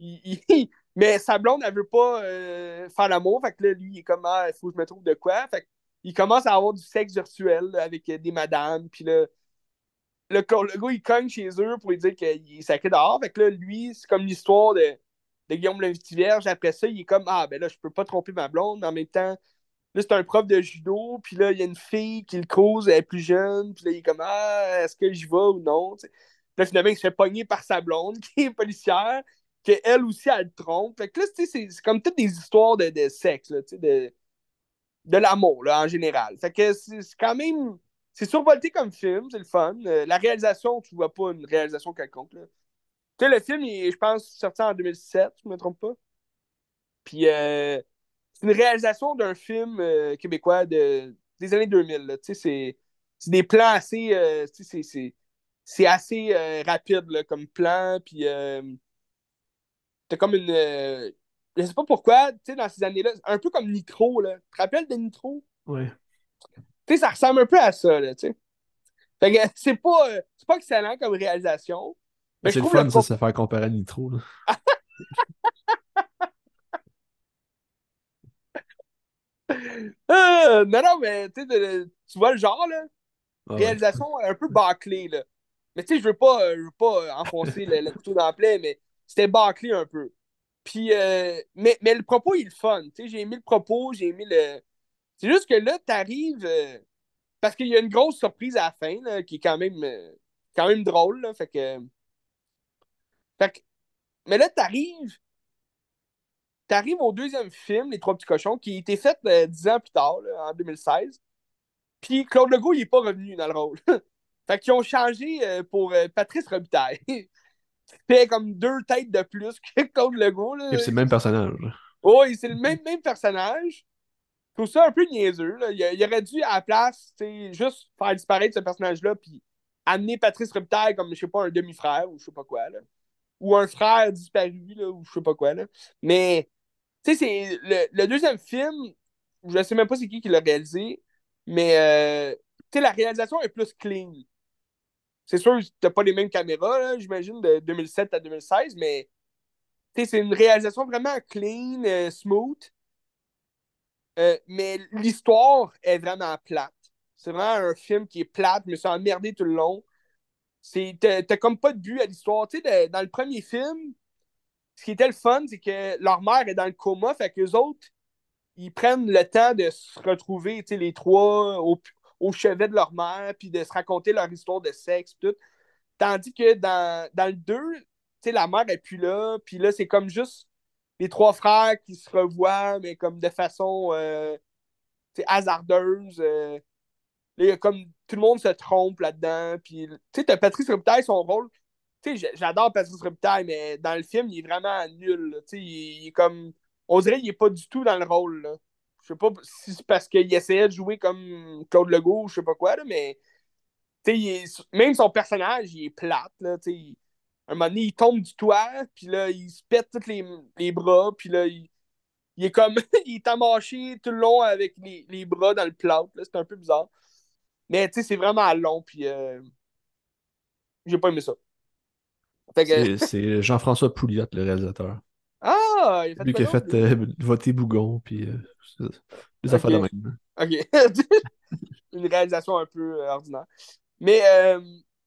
mais sa blonde, elle veut pas euh, faire l'amour, fait que là, lui, il est comme, ah, faut que je me trouve de quoi. Il commence à avoir du sexe virtuel avec euh, des madames, puis le, le gars, il cogne chez eux pour lui dire qu'il est sacré dehors. Fait que là, lui, c'est comme l'histoire de, Guillaume le. Après ça, il est comme Ah, ben là, je peux pas tromper ma blonde, mais en même temps, Là, c'est un prof de judo, puis là, il y a une fille qui le cause, elle est plus jeune, puis là, il est comme Ah, est-ce que j'y vais ou non? Puis là, finalement, il se fait pogner par sa blonde, qui est policière, qu'elle aussi, elle le trompe. Fait que là, c'est comme toutes des histoires de, de sexe, de, de l'amour, en général. Fait que c'est quand même. C'est survolté comme film, c'est le fun. Euh, la réalisation, tu vois pas une réalisation quelconque. Tu sais, le film, il, je pense, sorti en 2007, je me trompe pas. Puis, euh, une réalisation d'un film euh, québécois de, des années 2000. C'est des plans assez. Euh, c'est assez euh, rapide là, comme plan. Puis t'as comme une. je sais pas pourquoi, tu sais, dans ces années-là, un peu comme Nitro. Là. Tu te rappelles de Nitro? Ouais. Tu sais, ça ressemble un peu à ça, là, tu sais. Fait que c'est pas, pas excellent comme réalisation. C'est le fun, ça, se faire comparer à Nitro. Là. Euh, non, non, mais tu vois le genre, là. Ah réalisation un peu bâclée, là. Mais tu sais, je veux pas, euh, je veux pas euh, enfoncer le, couteau dans la plaie, mais c'était bâclé un peu. Puis, mais, mais le propos, il est le fun. Tu sais, j'ai aimé le propos, j'ai aimé le. C'est juste que là, t'arrives. parce qu'il y a une grosse surprise à la fin, là, qui est quand même, quand même drôle, là. Fait que. Fait que. Mais là, t'arrives T'arrives au deuxième film, Les Trois Petits Cochons, qui a été fait euh, dix ans plus tard, en 2016. Puis Claude Legault, il n'est pas revenu dans le rôle. fait qu'ils ont changé euh, pour euh, Patrice Robitaille. fait comme deux têtes de plus que Claude Legault. Et c'est le même personnage. Oui, c'est le même, même personnage. Je trouve ça un peu niaiseux. Là. Il, aurait dû, à la place, juste faire disparaître ce personnage-là, puis amener Patrice Robitaille comme, je sais pas, un demi-frère ou je sais pas quoi. Là. Ou un frère disparu, là, ou je sais pas quoi. Là. Mais tu sais, c'est le, deuxième film, je sais même pas c'est qui qui l'a réalisé, mais euh, tu sais, la réalisation est plus clean. C'est sûr t'as pas les mêmes caméras, j'imagine, de 2007 à 2016, mais c'est une réalisation vraiment clean, euh, smooth. Euh, mais l'histoire est vraiment plate. C'est vraiment un film qui est plate, mais c'est emmerdé tout le long. T'as comme pas de but à l'histoire. Tu sais, dans le premier film, ce qui était le fun, c'est que leur mère est dans le coma, fait qu'eux autres, ils prennent le temps de se retrouver, les trois, au, chevet de leur mère, puis de se raconter leur histoire de sexe, tout. Tandis que dans, dans le 2, la mère est plus là, puis là, c'est comme juste les trois frères qui se revoient, mais comme de façon euh, hasardeuse. Euh. comme tout le monde se trompe là-dedans. Puis, tu sais, Patrice Robitaille, son rôle, j'adore Patrice Robitaille, mais dans le film, il est vraiment nul. il, est comme. On dirait qu'il n'est pas du tout dans le rôle. Là. Je sais pas si c'est parce qu'il essayait de jouer comme Claude Legault ou je sais pas quoi, là, mais même son personnage, il est plate. Là, un moment donné, il tombe du toit, puis là, il se pète tous les, bras, puis là, il, est comme. il est amaché tout le long avec les, bras dans le plâtre. C'est un peu bizarre. Mais c'est vraiment long, puis euh, j'ai pas aimé ça. C'est Jean-François Pouliot, le réalisateur. Ah! Il a fait Lui qui a fait euh, voter Bougon, puis euh, les affaires de même. OK. Une réalisation un peu euh, ordinaire. Mais,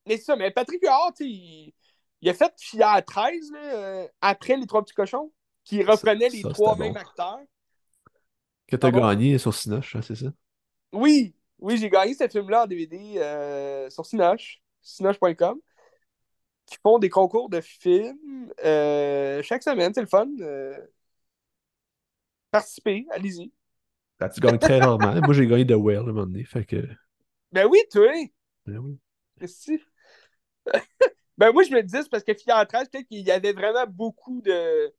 mais c'est ça, mais Patrick Huard, il, il, a fait Fier 13 là, après Les Trois Petits Cochons, qui reprenait les trois mêmes acteurs. Que tu as gagné sur Sinoche, hein, c'est ça? Oui, oui, j'ai gagné ce film-là en DVD sur Sinoche, sinoche.com qui font des concours de films euh, chaque semaine. C'est le fun. Euh, participez, allez-y. Ben, tu gagnes très rarement. Moi, j'ai gagné The Whale à un moment donné. Fait que... Ben oui, toi. Ben oui. Si. ben moi, je me dis, parce que 13, peut-être qu'il y avait vraiment beaucoup de,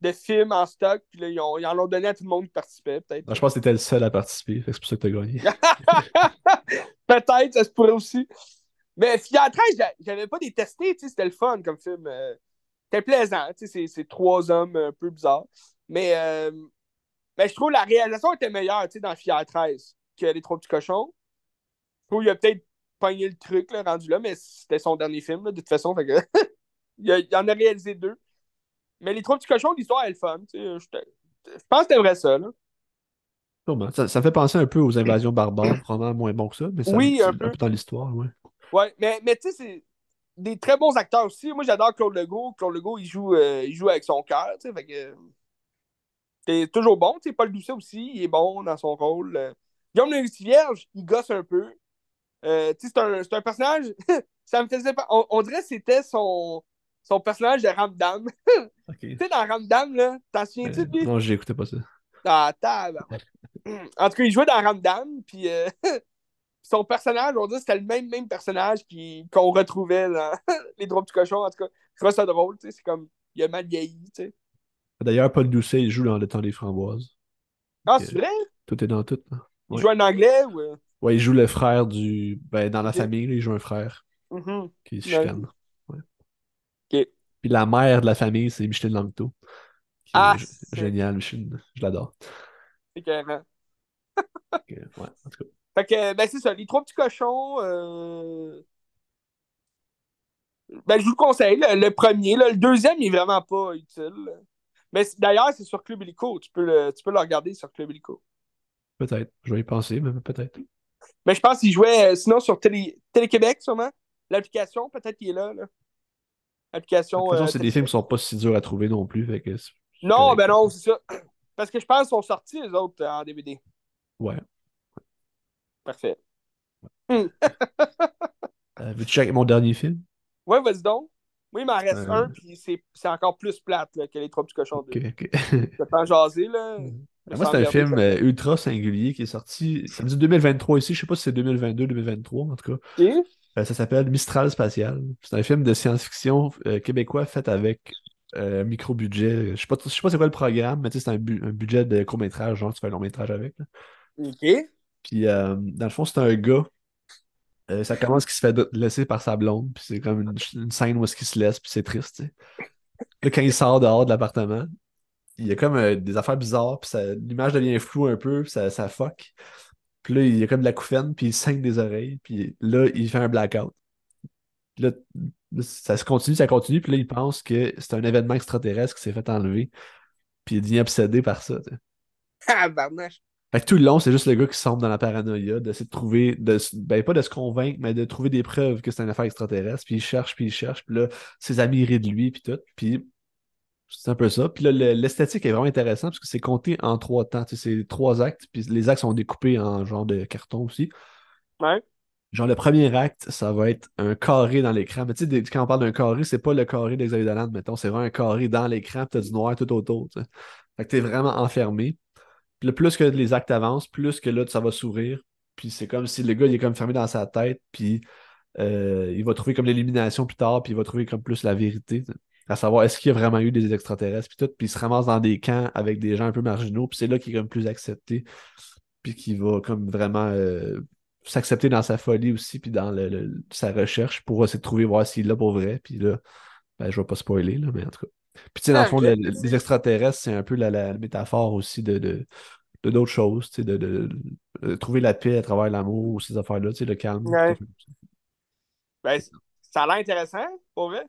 de films en stock. Puis là, ils, ont, ils en ont donné à tout le monde qui participait, peut-être. je pense que c'était le seul à participer. C'est pour ça que tu as gagné. peut-être, ça se pourrait aussi. Mais Fiat 13, j'avais pas détesté, c'était le fun comme film. Euh, c'était plaisant, c'est trois hommes un peu bizarres. Mais, euh, mais je trouve la réalisation était meilleure dans Fiat 13 que Les Trois Petits Cochons. Je trouve qu'il a peut-être pogné le truc là, rendu là, mais c'était son dernier film, de toute façon. Fait que il, en a réalisé deux. Mais Les Trois Petits Cochons, l'histoire est le fun. Je, pense que vrai ça. Là. Ça, ça, fait penser un peu aux invasions barbares, probablement moins bon que ça, mais ça oui, un, peu. un peu dans l'histoire, ouais. Ouais, mais, mais tu sais, c'est des très bons acteurs aussi. Moi, j'adore Claude Legault. Claude Legault, il joue, euh, il joue avec son cœur, tu sais, fait que... C'est toujours bon. Tu sais, Paul Doucet aussi, il est bon dans son rôle. Euh, Guillaume le Vierge, il gosse un peu. Euh, tu sais, c'est un, un personnage. ça me faisait pas. On, on dirait que c'était son, son personnage de Ramdam. Tu sais, dans Ramdam, là, t'en souviens-tu de lui? Non, écouté pas ça. Ah. En tout cas, il jouait dans Ramdam, puis euh, son personnage, on dit c'était le même, même personnage qu'on retrouvait dans Les Droits du Cochon. En tout cas, je trouve ça drôle, tu sais, c'est comme, il a mal vieilli, tu sais. D'ailleurs, Paul Doucet, il joue dans Le Temps des Framboises. Ah, c'est vrai? Tout est dans tout. là. Il joue en anglais ou... Ouais, il joue le frère du. Ben, dans la famille, il joue un frère Mhm. qui se chicane. Ouais. Ok. Puis la mère de la famille, c'est Micheline Langto. Ah, génial, Micheline. Je l'adore. C'est carré. Ok, Ouais, en tout cas. Fait que, ben, c'est ça. Les trois petits cochons. euh, Ben, je vous le conseille, le, le premier. là. le deuxième, il est vraiment pas utile. Mais d'ailleurs, c'est sur Club Illico. Tu peux, le, tu peux le regarder sur Club Illico. Peut-être. Je vais y penser, mais peut-être. Mais je pense qu'il jouait euh, sinon sur Télé, Télé-Québec, sûrement. L'application, peut-être qu'il est là. là. De L'application. toute façon, euh, c'est des films qui sont pas si durs à trouver non plus. Fait que Non, ben non, c'est ça. Parce que je pense qu'ils sont sortis, les autres, en DVD. Ouais. Parfait. Euh, Veux-tu checker mon dernier film? Ouais, vas-y donc. Oui, il m'en reste Euh. un, puis c'est encore plus plate là, que les trois petits cochons. Ok, deux. ok. Je jaser, là. Ben, Moi, c'est un film euh, ultra singulier qui est sorti. Ça me dit 2023 ici. Je sais pas si c'est 2022, 2023, en tout cas. euh, Euh, ça s'appelle Mistral Spatial. C'est un film de science-fiction euh, québécois fait avec euh, micro-budget. Je sais pas, je sais pas c'est quoi le programme, mais tu sais, c'est un, bu- un budget de court-métrage, genre tu fais un long-métrage avec. là. OK. Puis euh, dans le fond, c'est un gars. euh, ça commence qu'il se fait laisser par sa blonde, puis c'est comme une, scène où est-ce qu'il se laisse, puis c'est triste. Là, quand il sort dehors de l'appartement, il y a comme euh, des affaires bizarres, puis l'image devient floue un peu, puis ça, fuck. Puis là, il y a comme de la couffaine, puis il saigne des oreilles, puis là, il fait un blackout. Puis là, ça se continue, ça continue, puis là, il pense que c'est un événement extraterrestre qui s'est fait enlever, puis il devient obsédé par ça, tu sais. Ah, barnache. Fait que tout le long, c'est juste le gars qui sombre dans la paranoïa, d'essayer de trouver, de, ben pas de se convaincre, mais de trouver des preuves que c'est une affaire extraterrestre. Puis il cherche, puis il cherche, puis là, ses amis rient de lui, puis tout. Puis c'est un peu ça. Puis là, le- l'esthétique est vraiment intéressant parce que c'est compté en trois temps. Tu sais, c'est trois actes, puis les actes sont découpés en genre de carton aussi. Ouais. Genre, le premier acte, ça va être un carré dans l'écran. Mais tu sais, quand on parle d'un carré, c'est pas le carré d'Xavier Dolan, mettons, c'est vraiment un carré dans l'écran, puis t'as du noir tout autour. tu sais. Fait que t'es vraiment enfermé. Plus que les actes avancent, plus que là, ça va s'ouvrir. Puis c'est comme si le gars, il est comme fermé dans sa tête, puis euh, il va trouver comme l'élimination plus tard, puis il va trouver comme plus la vérité. À savoir, est-ce qu'il y a vraiment eu des extraterrestres, puis tout. Puis il se ramasse dans des camps avec des gens un peu marginaux, puis c'est là qu'il est comme plus accepté, puis qu'il va comme vraiment euh, s'accepter dans sa folie aussi, puis dans le- sa recherche pour essayer de trouver, voir s'il est là pour vrai. Puis là, ben, je vais pas spoiler, là, mais en tout cas. Puis tu sais, dans le Ah, fond, le- les extraterrestres, c'est un peu la, la métaphore aussi de, de, de d'autres choses, tu sais, de, de- de trouver la paix à travers l'amour ou ces affaires-là, tu sais, le calme. Ouais. Ben, ça a l'air intéressant, pour vrai.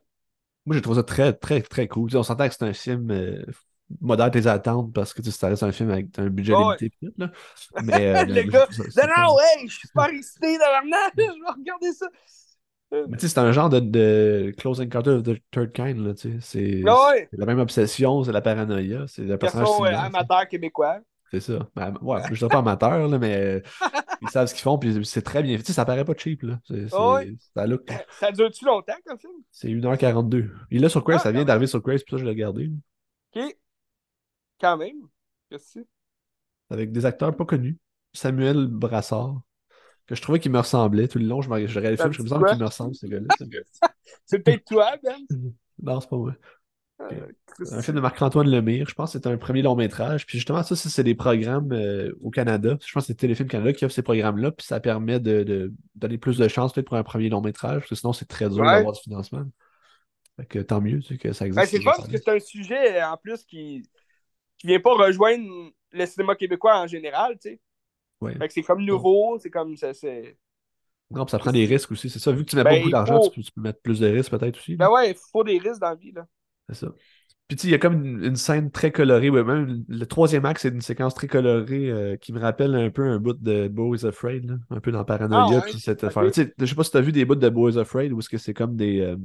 Moi, j'ai trouvé ça très, très, très cool. Tu sais, on s'entend que c'est un film euh, moderne tes attentes parce que tu sais, ça reste un film avec un budget limité. là. Mais, euh, Le gars, ça- Non, hey, je suis pas excité d'avoir je vais regarder ça. Mais tu sais, c'est un genre de, de Close Encounter of the Third Kind, là, tu sais. C'est Ouais? la même obsession, c'est la paranoïa, c'est un personnage similaire, sais. amateur québécois? C'est ça. Ben, ouais, je dirais pas amateur, là, mais ils savent ce qu'ils font, puis c'est très bien. Tu sais, ça paraît pas cheap, là. Ouais? ça look. Ça dure-tu longtemps comme film? C'est 1h42. Il est là sur Crave, Ah, ça vient d'arriver sur Crave, puis ça, je l'ai regardé. là. Ok. Quand même. Qu'est-ce que Avec des acteurs pas connus. Samuel Brassard, que je trouvais qu'il me ressemblait tout le long. Je, me, je regardais le film, je me semble qu'il me ressemble, ce gars-là. c'est? Peut-être toi, Ben? non, c'est pas vrai. Euh, Christy. Un film de Marc-Antoine Lemire, je pense que c'est un premier long métrage. Puis justement, ça, c'est des programmes euh, au Canada. Je pense que c'est Téléfilm Canada qui offre ces programmes-là. Puis ça permet de, de donner plus de chance peut-être pour un premier long métrage, parce que sinon, c'est très dur Ouais. d'avoir du financement. Fait que tant mieux, tu sais, que ça existe. Ben, c'est ces fun parce que c'est un sujet en plus qui qui vient pas rejoindre le cinéma québécois en général, tu sais. Ouais. Fait que c'est comme nouveau, c'est comme ça, c'est. Non, puis ça prend des risques aussi. C'est ça. Vu que tu mets Ben, pas beaucoup il d'argent, faut- tu, peux, tu peux mettre plus de risques peut-être aussi. là. Ben ouais, il faut des risques dans la vie, là. C'est ça. Puis tu sais, il y a comme une, une scène très colorée. ouais, même le troisième acte, c'est une séquence très colorée euh, qui me rappelle un peu un bout de Beau is Afraid, là, un peu dans Paranoia. Ah ouais? Puis cette. Tu sais, je sais pas si tu as vu des bouts de Beau is Afraid ou est-ce que c'est comme des. euh,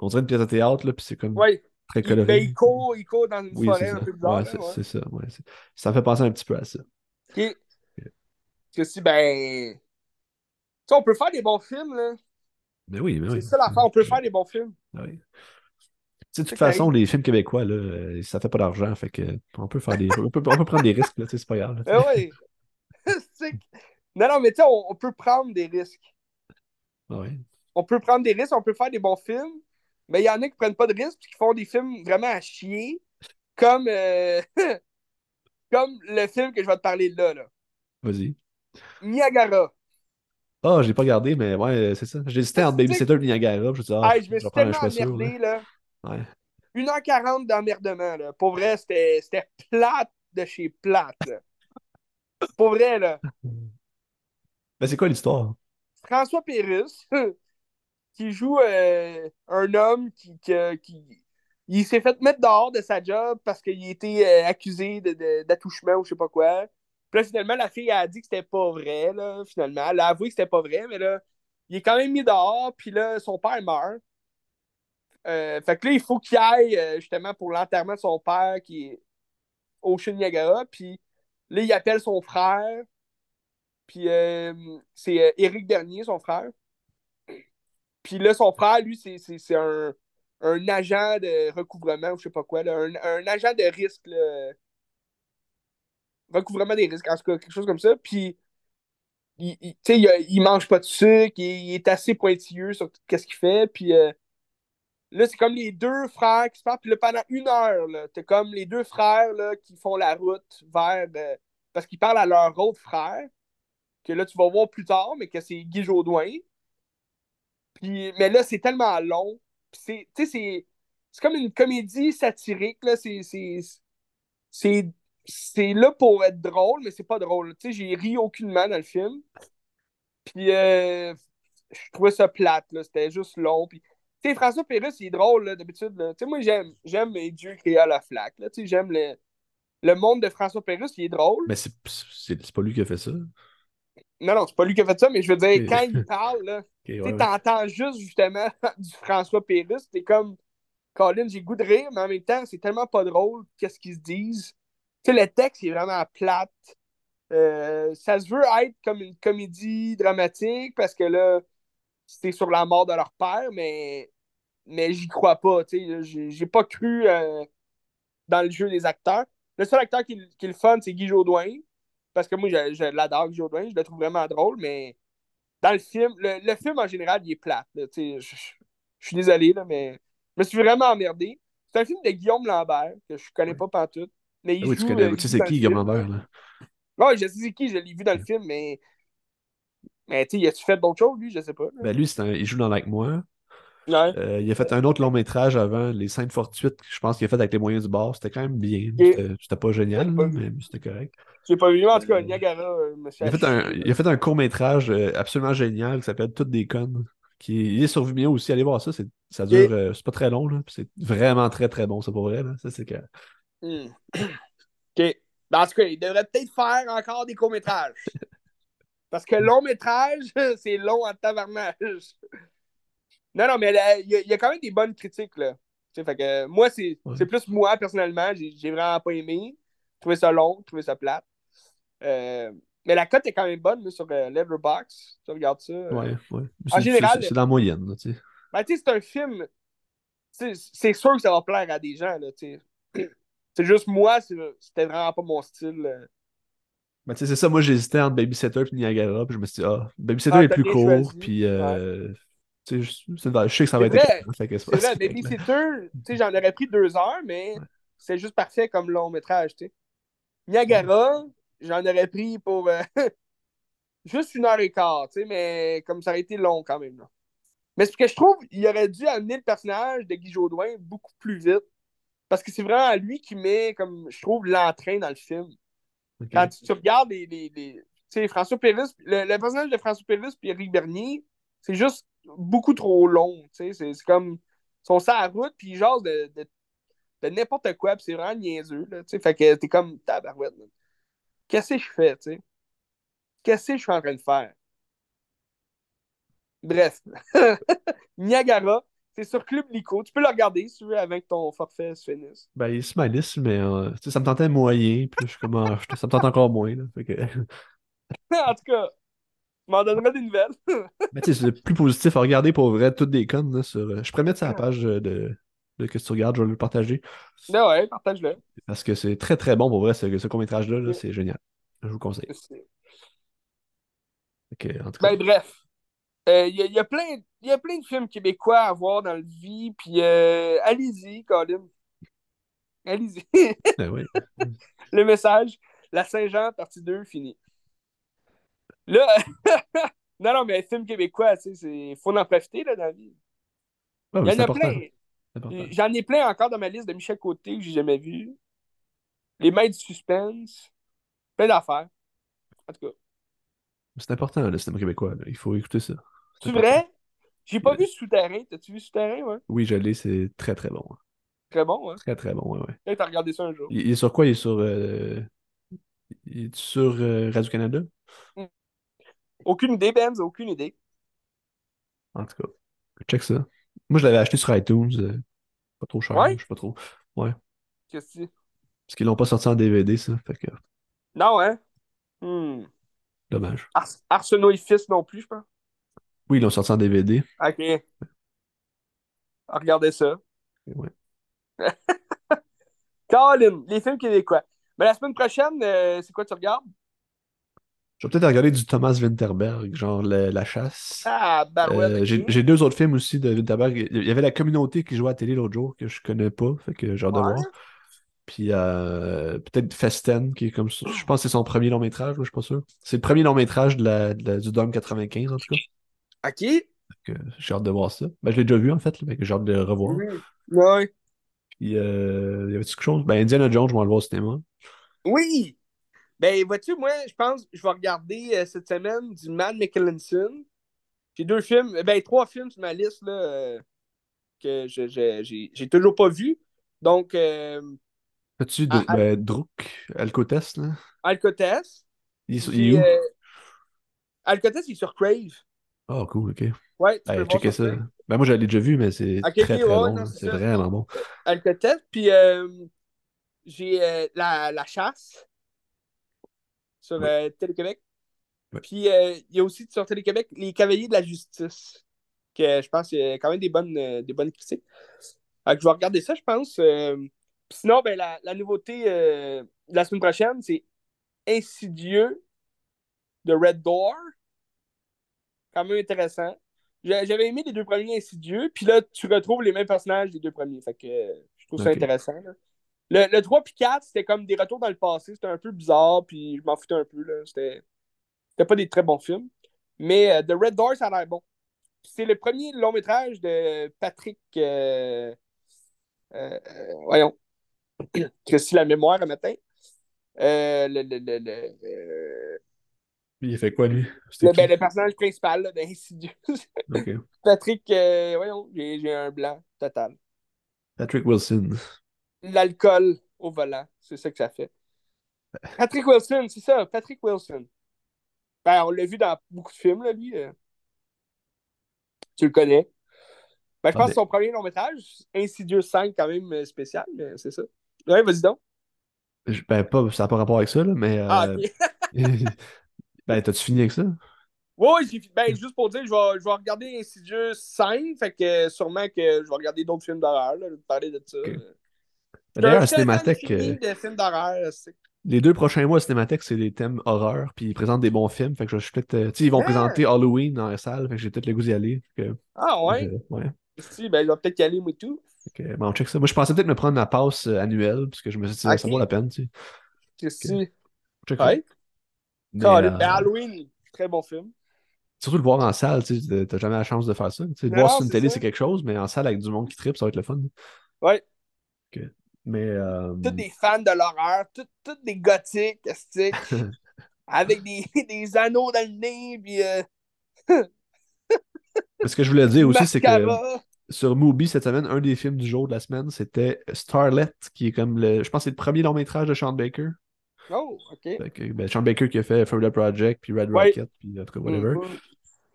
on dirait une pièce de théâtre, là, puis c'est comme Ouais. très coloré. ben, il court, il court dans une Oui, forêt c'est un ça. peu bizarre. Ouais, c'est ça. Ouais, ça fait penser un petit peu à ça. Si, ben. Tu sais, on peut faire des bons films, là. Mais oui, mais C'est oui. ça l'affaire, on peut faire des bons films. Oui. Tu sais, de toute C'est façon, les films québécois, là, euh, ça fait pas d'argent, fait que on peut faire des. On peut, on peut prendre des risques, là, c'est pas grave. là. Ben oui. C'est non, non, mais tu sais, on, on peut prendre des risques. Ouais. On peut prendre des risques, on peut faire des bons films, mais il y en a qui prennent pas de risques et qui font des films vraiment à chier, comme, euh, comme le film que je vais te parler là, là. Vas-y. Niagara. Ah, j'ai pas regardé, mais ouais, c'est ça. J'ai hésité entre Babysitter et Niagara. Je me suis dit, ah, Hey, je me je suis tellement choix sûr. là. emmerdé, là. Ouais. 1h40 d'emmerdement, là. Pour vrai, c'était plate de chez plate, là. Pour vrai, là. Ben, c'est quoi l'histoire? François Pérus, qui joue euh, un homme qui, qui, qui- il s'est fait mettre dehors de sa job parce qu'il a été euh, accusé d'attouchement ou je sais pas quoi. Puis là, finalement, la fille a dit que c'était pas vrai, là, finalement. Elle a avoué que c'était pas vrai, mais là, il est quand même mis dehors, puis là, son père meurt. Euh, fait que là, il faut qu'il aille euh, justement pour l'enterrement de son père qui est au Niagara, puis là, il appelle son frère, puis euh, c'est Éric Bernier, son frère. Puis là, son frère, lui, c'est un, un agent de recouvrement ou je sais pas quoi, là, un, un agent de risque, là. Recouvrement des risques, en tout cas, quelque chose comme ça. Puis, il, il, tu sais, il, mange pas de sucre, il, il est assez pointilleux sur tout ce qu'il fait. Puis euh, là, c'est comme les deux frères qui se parlent. Puis là, pendant une heure, t'as comme les deux frères là, qui font la route vers. euh, parce qu'ils parlent à leur autre frère, que là, tu vas voir plus tard, mais que c'est Guy Jodoin. Puis, mais là, c'est tellement long. Puis c'est, tu sais, c'est, c'est comme une comédie satirique. Là. C'est, c'est, c'est, là pour être drôle, mais c'est pas drôle. Tu sais, j'ai ri aucunement dans le film. Puis, euh, je trouvais ça plate. Là. C'était juste long. Puis, tu sais, François Pérus, il est drôle là, d'habitude. Tu sais, moi, j'aime, j'aime les dieux créés à la flaque. Là. Tu sais, j'aime le, le monde de François Pérus, il est drôle. Mais c'est c'est- c'est pas lui qui a fait ça. Non, non, c'est pas lui qui a fait ça, mais je veux dire, quand il parle, là, ouais, ouais. t'entends juste justement du François Pérus, t'es comme Colin, j'ai goût de rire, mais en même temps, c'est tellement pas drôle qu'est-ce qu'ils se disent. Sais, le texte il est vraiment plate. Euh, ça se veut être comme une comédie dramatique parce que là, c'est sur la mort de leur père, mais, mais j'y crois pas. Tu sais, j'ai pas cru euh, dans le jeu des acteurs. Le seul acteur qui, qui est le fun, c'est Guy Jodoin. Parce que moi, je, je l'adore, Guy Jodoin. Je le trouve vraiment drôle, mais dans le film, le, le film en général, il est plate. là, tu sais, je, je- je suis désolé, là, mais je me suis vraiment emmerdé. C'est un film de Guillaume Lambert, que je connais pas pantoute. Mais il Ah oui, tu joue, connais. euh, Tu sais, il joue c'est qui, là? Ouais, je sais c'est qui, je l'ai vu dans le film, mais. Mais tu sais, a-tu fait d'autres choses, lui? Je sais pas. là. Ben, lui, c'est un- il joue dans Like Moi. Ouais. Euh, il a fait un autre long métrage avant, Les Scènes fortuites, que je pense qu'il a fait avec les moyens du bord. C'était quand même bien. Et- C'était pas génial, pas mais c'était correct. J'ai pas vu, en tout cas, Euh, Niagara, euh, me Il a fait un, il a fait un court métrage absolument génial qui s'appelle Toutes des connes. Qui il est sur Vimeo aussi. Allez voir ça. c'est- Ça dure. euh, c'est pas très long, là. C'est vraiment très très bon, c'est pour vrai. Là. Ça, c'est que... Hmm. OK. Ben, en tout cas, il devrait peut-être faire encore des courts-métrages. Parce que long-métrage, c'est long en tabarnage. Non, non, mais là, il y, a- il y a quand même des bonnes critiques, là. Tu sais, fait que moi, c'est Ouais. plus moi, personnellement. J'ai vraiment pas aimé. Je trouvais ça long, je trouvais ça plate. Euh, mais la cote est quand même bonne là, sur euh, Letterboxd. Tu regardes ça. euh. Ouais, ouais. En général, c'est dans la moyenne, là, tu sais. Ben, tu sais, c'est un film. C'est sûr que ça va plaire à des gens, là, tu sais. C'est juste moi, c'était vraiment pas mon style. euh. Tu sais, c'est ça, moi j'hésitais entre Babysitter et Niagara, puis je me suis dit, ah, Babysitter Ah, est plus court, choisi. puis euh, tu sais, je, sais que ça va être vrai, c'est vrai, là. Babysitter, tu sais, j'en aurais pris deux heures, mais Ouais. c'est juste parfait comme long métrage, tu sais. Niagara, j'en aurais pris pour euh, juste une heure et quart, tu sais, mais comme ça aurait été long quand même. là. Mais ce que je trouve, il aurait dû amener le personnage de Guy Jodoin beaucoup plus vite. Parce que c'est vraiment lui qui met, comme je trouve, l'entrain dans le film. Quand tu, tu regardes les. les, les- tu sais, François Pérus, le, le personnage de François Pérus et Eric Bernier, c'est juste beaucoup trop long. tu sais, C'est comme. Ils sont la route, puis ils jasent de, de, de n'importe quoi, puis c'est vraiment niaiseux. Là, tu sais, fait que t'es comme tabarouette. Qu'est-ce que je fais, tu sais? Qu'est-ce que je suis en train de faire? Bref. Niagara, C'est sur Club Lico. Tu peux le regarder si tu veux que ton forfait finisse. Ben, il est sur ma liste, mais euh, ça me tentait moyen, puis je suis comme, ah, je- ça me tente encore moins, là. Fait que... en tout cas, tu m'en donneras des nouvelles. Mais tu sais, c'est plus positif à regarder pour vrai, toutes des connes, là, sur... euh, Je pourrais mettre ça à la page de, de, que tu regardes, je vais le partager, Ben ouais, partage-le. parce que c'est très très bon pour vrai, ce, ce court-métrage-là, là, c'est génial. Je vous conseille. Que, en tout cas, Ben bref. Il y, a- y a plein, y a plein de films québécois à voir dans le vie, puis euh, allez-y, Colin. Allez-y. ben ouais. Le message, la Saint-Jean, partie 2, fini. Là, non, non, mais film québécois, tu sais, il faut en profiter là, dans la vie. Ouais, Il y en a important. plein. important. J'en ai plein encore dans ma liste de Michel Côté que j'ai jamais vu. Les maîtres du suspense. Plein d'affaires. En tout cas. C'est important, le cinéma québécois, là. Il faut écouter ça. C'est vrai? J'ai pas vu Souterrain. T'as-tu vu Souterrain, ouais? Oui, je l'ai, c'est très très bon. Très bon, hein? Très très bon, ouais, ouais. Peut-être t'as regardé ça un jour? Il, il est sur quoi? Il est sur... euh, Il est sur euh, Radio-Canada? Aucune idée, Benz, aucune idée. En tout cas, check ça. Moi, je l'avais acheté sur iTunes. euh, pas trop cher, Ouais? je sais pas trop. Ouais. Qu'est-ce que c'est? Parce qu'ils l'ont pas sorti en DVD, ça. Fait que, Non, hein? Hmm. dommage. Ars- Arsenault et Fils non plus, je pense. Oui, ils l'ont sorti en DVD. Ok. Regardez ça. Ouais. Colin, les films québécois. Mais la semaine prochaine, euh, c'est quoi tu regardes? Je vais peut-être regarder du Thomas Winterberg, genre Le- La Chasse. Ah, Barouette. Euh, j'ai deux autres films aussi de Winterberg. Il y avait La Communauté qui jouait à la télé l'autre jour, que je connais pas, fait que j'ai hâte de Ouais. voir. Puis euh, peut-être Festen, qui est comme ça. Je pense que c'est son premier long métrage, moi, je suis pas sûr. C'est le premier long métrage de la, de la- du Dome 95, en tout cas. Ok. J'ai hâte de voir ça. Ben, je l'ai déjà vu, en fait, là, j'ai hâte de le revoir. Oui. Ouais. Puis, euh, y avait-tu quelque chose? Ben, Indiana Jones, je vais le voir au cinéma. Oui! Ben, vois-tu, moi, je pense que je vais regarder euh, cette semaine du Matt Mickelson. J'ai deux films, ben, trois films sur ma liste, là, euh, que je- je- j'ai j'ai toujours pas vu. Donc, euh, As-tu Ah, ah. ben, Druk, Alcotest, là? Alcotest. Il est, il est où? euh, Alcotest, il est sur Crave. Ah, cool, ok. Ouais, tu peux checker ça. Ben, moi, je l'ai déjà vu, mais c'est très, très ouais, bon. c'est vraiment bon. Alcotest. Puis, euh, j'ai euh, la, la chasse sur euh, Télé-Québec. Puis, il y a aussi sur Télé-Québec Les Cavaliers de la Justice, que je pense qu'il y a quand même des bonnes, des bonnes critiques. Je vais regarder ça, je pense. Puis sinon, ben, la, la nouveauté de la semaine prochaine, c'est Insidieux de Red Door. Quand même intéressant. J'a- J'avais aimé les deux premiers Insidieux, puis là, tu retrouves les mêmes personnages des deux premiers. Fait que je trouve ça intéressant. là. Le, le 3 puis 4, c'était comme des retours dans le passé. C'était un peu bizarre, puis je m'en foutais un peu. C'était c'était pas des très bons films. Mais euh, The Red Door, ça a l'air bon. C'est le premier long métrage de Patrick. euh, euh, voyons. Si la mémoire un matin. Le, le, le, le, Il a fait quoi, lui? le- ben, le personnage principal là, d'Insidious. Ok. Patrick, euh, voyons, j'ai j'ai un blanc total. Patrick Wilson. L'alcool au volant, c'est ça que ça fait. Patrick Wilson, c'est ça, Patrick Wilson. Ben, on l'a vu dans beaucoup de films, là, lui. euh. Tu le connais. Ben, je pense que son premier long métrage, Insidious 5, quand même euh, spécial, mais c'est ça. Ouais, vas-y donc. Ben, pas, ça n'a pas rapport avec ça, là, mais. Ah. ben, t'as-tu fini avec ça? Ouais, j'ai- ben, juste pour dire, je vais, je vais regarder Insidious 5, fait que sûrement que je vais regarder d'autres films d'horreur, là, je vais te parler de ça. D'ailleurs, à Cinémathèque, fini euh, films d'horreur, les deux prochains mois à Cinémathèque, c'est des thèmes horreur, puis ils présentent des bons films. Fait que je suis peut-être. euh, tu sais, ils vont Ah! présenter Halloween dans la salle, fait que j'ai peut-être le goût d'y aller. Que, Ah ouais? je- ouais. Si, ben, je vais peut-être y aller, moi, et tout. Que, ben, on check ça. Moi, je pensais peut-être me prendre la passe euh, annuelle, parce que je me suis dit, ça, ça vaut la peine, tu sais. Qu'est-ce que? Check. Ouais. Halloween, très bon film. surtout le voir en salle, tu t'as jamais la chance de faire ça. Le voir sur une télé, c'est quelque chose, mais en salle avec du monde qui tripe, ça va être le fun. Ouais. Mais. euh, Tous des fans de l'horreur, tous des gothiques, avec des, des anneaux dans le nez, puis euh, Ce que je voulais dire aussi, c'est que sur Mubi cette semaine, un des films du jour de la semaine, c'était Starlet, qui est comme le. Je pense que c'est le premier long métrage de Sean Baker. Oh, ok. Fait que, ben, Sean Baker qui a fait Further Project, puis Red Ouais. Rocket, puis en tout cas, whatever. Mhm.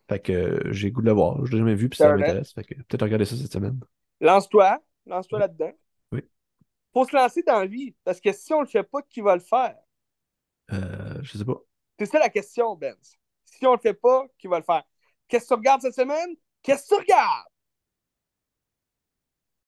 Fait que euh, j'ai goût de le voir. Je l'ai jamais vu, puis ça m'intéresse. Fait que peut-être regarder ça cette semaine. Lance-toi. Lance-toi là-dedans. Oui. Faut se lancer dans la vie. Parce que si on le fait pas, qui va le faire? Euh, je sais pas. C'est ça la question, Benz. Si on le fait pas, qui va le faire? Qu'est-ce que tu regardes cette semaine? Qu'est-ce que tu regardes?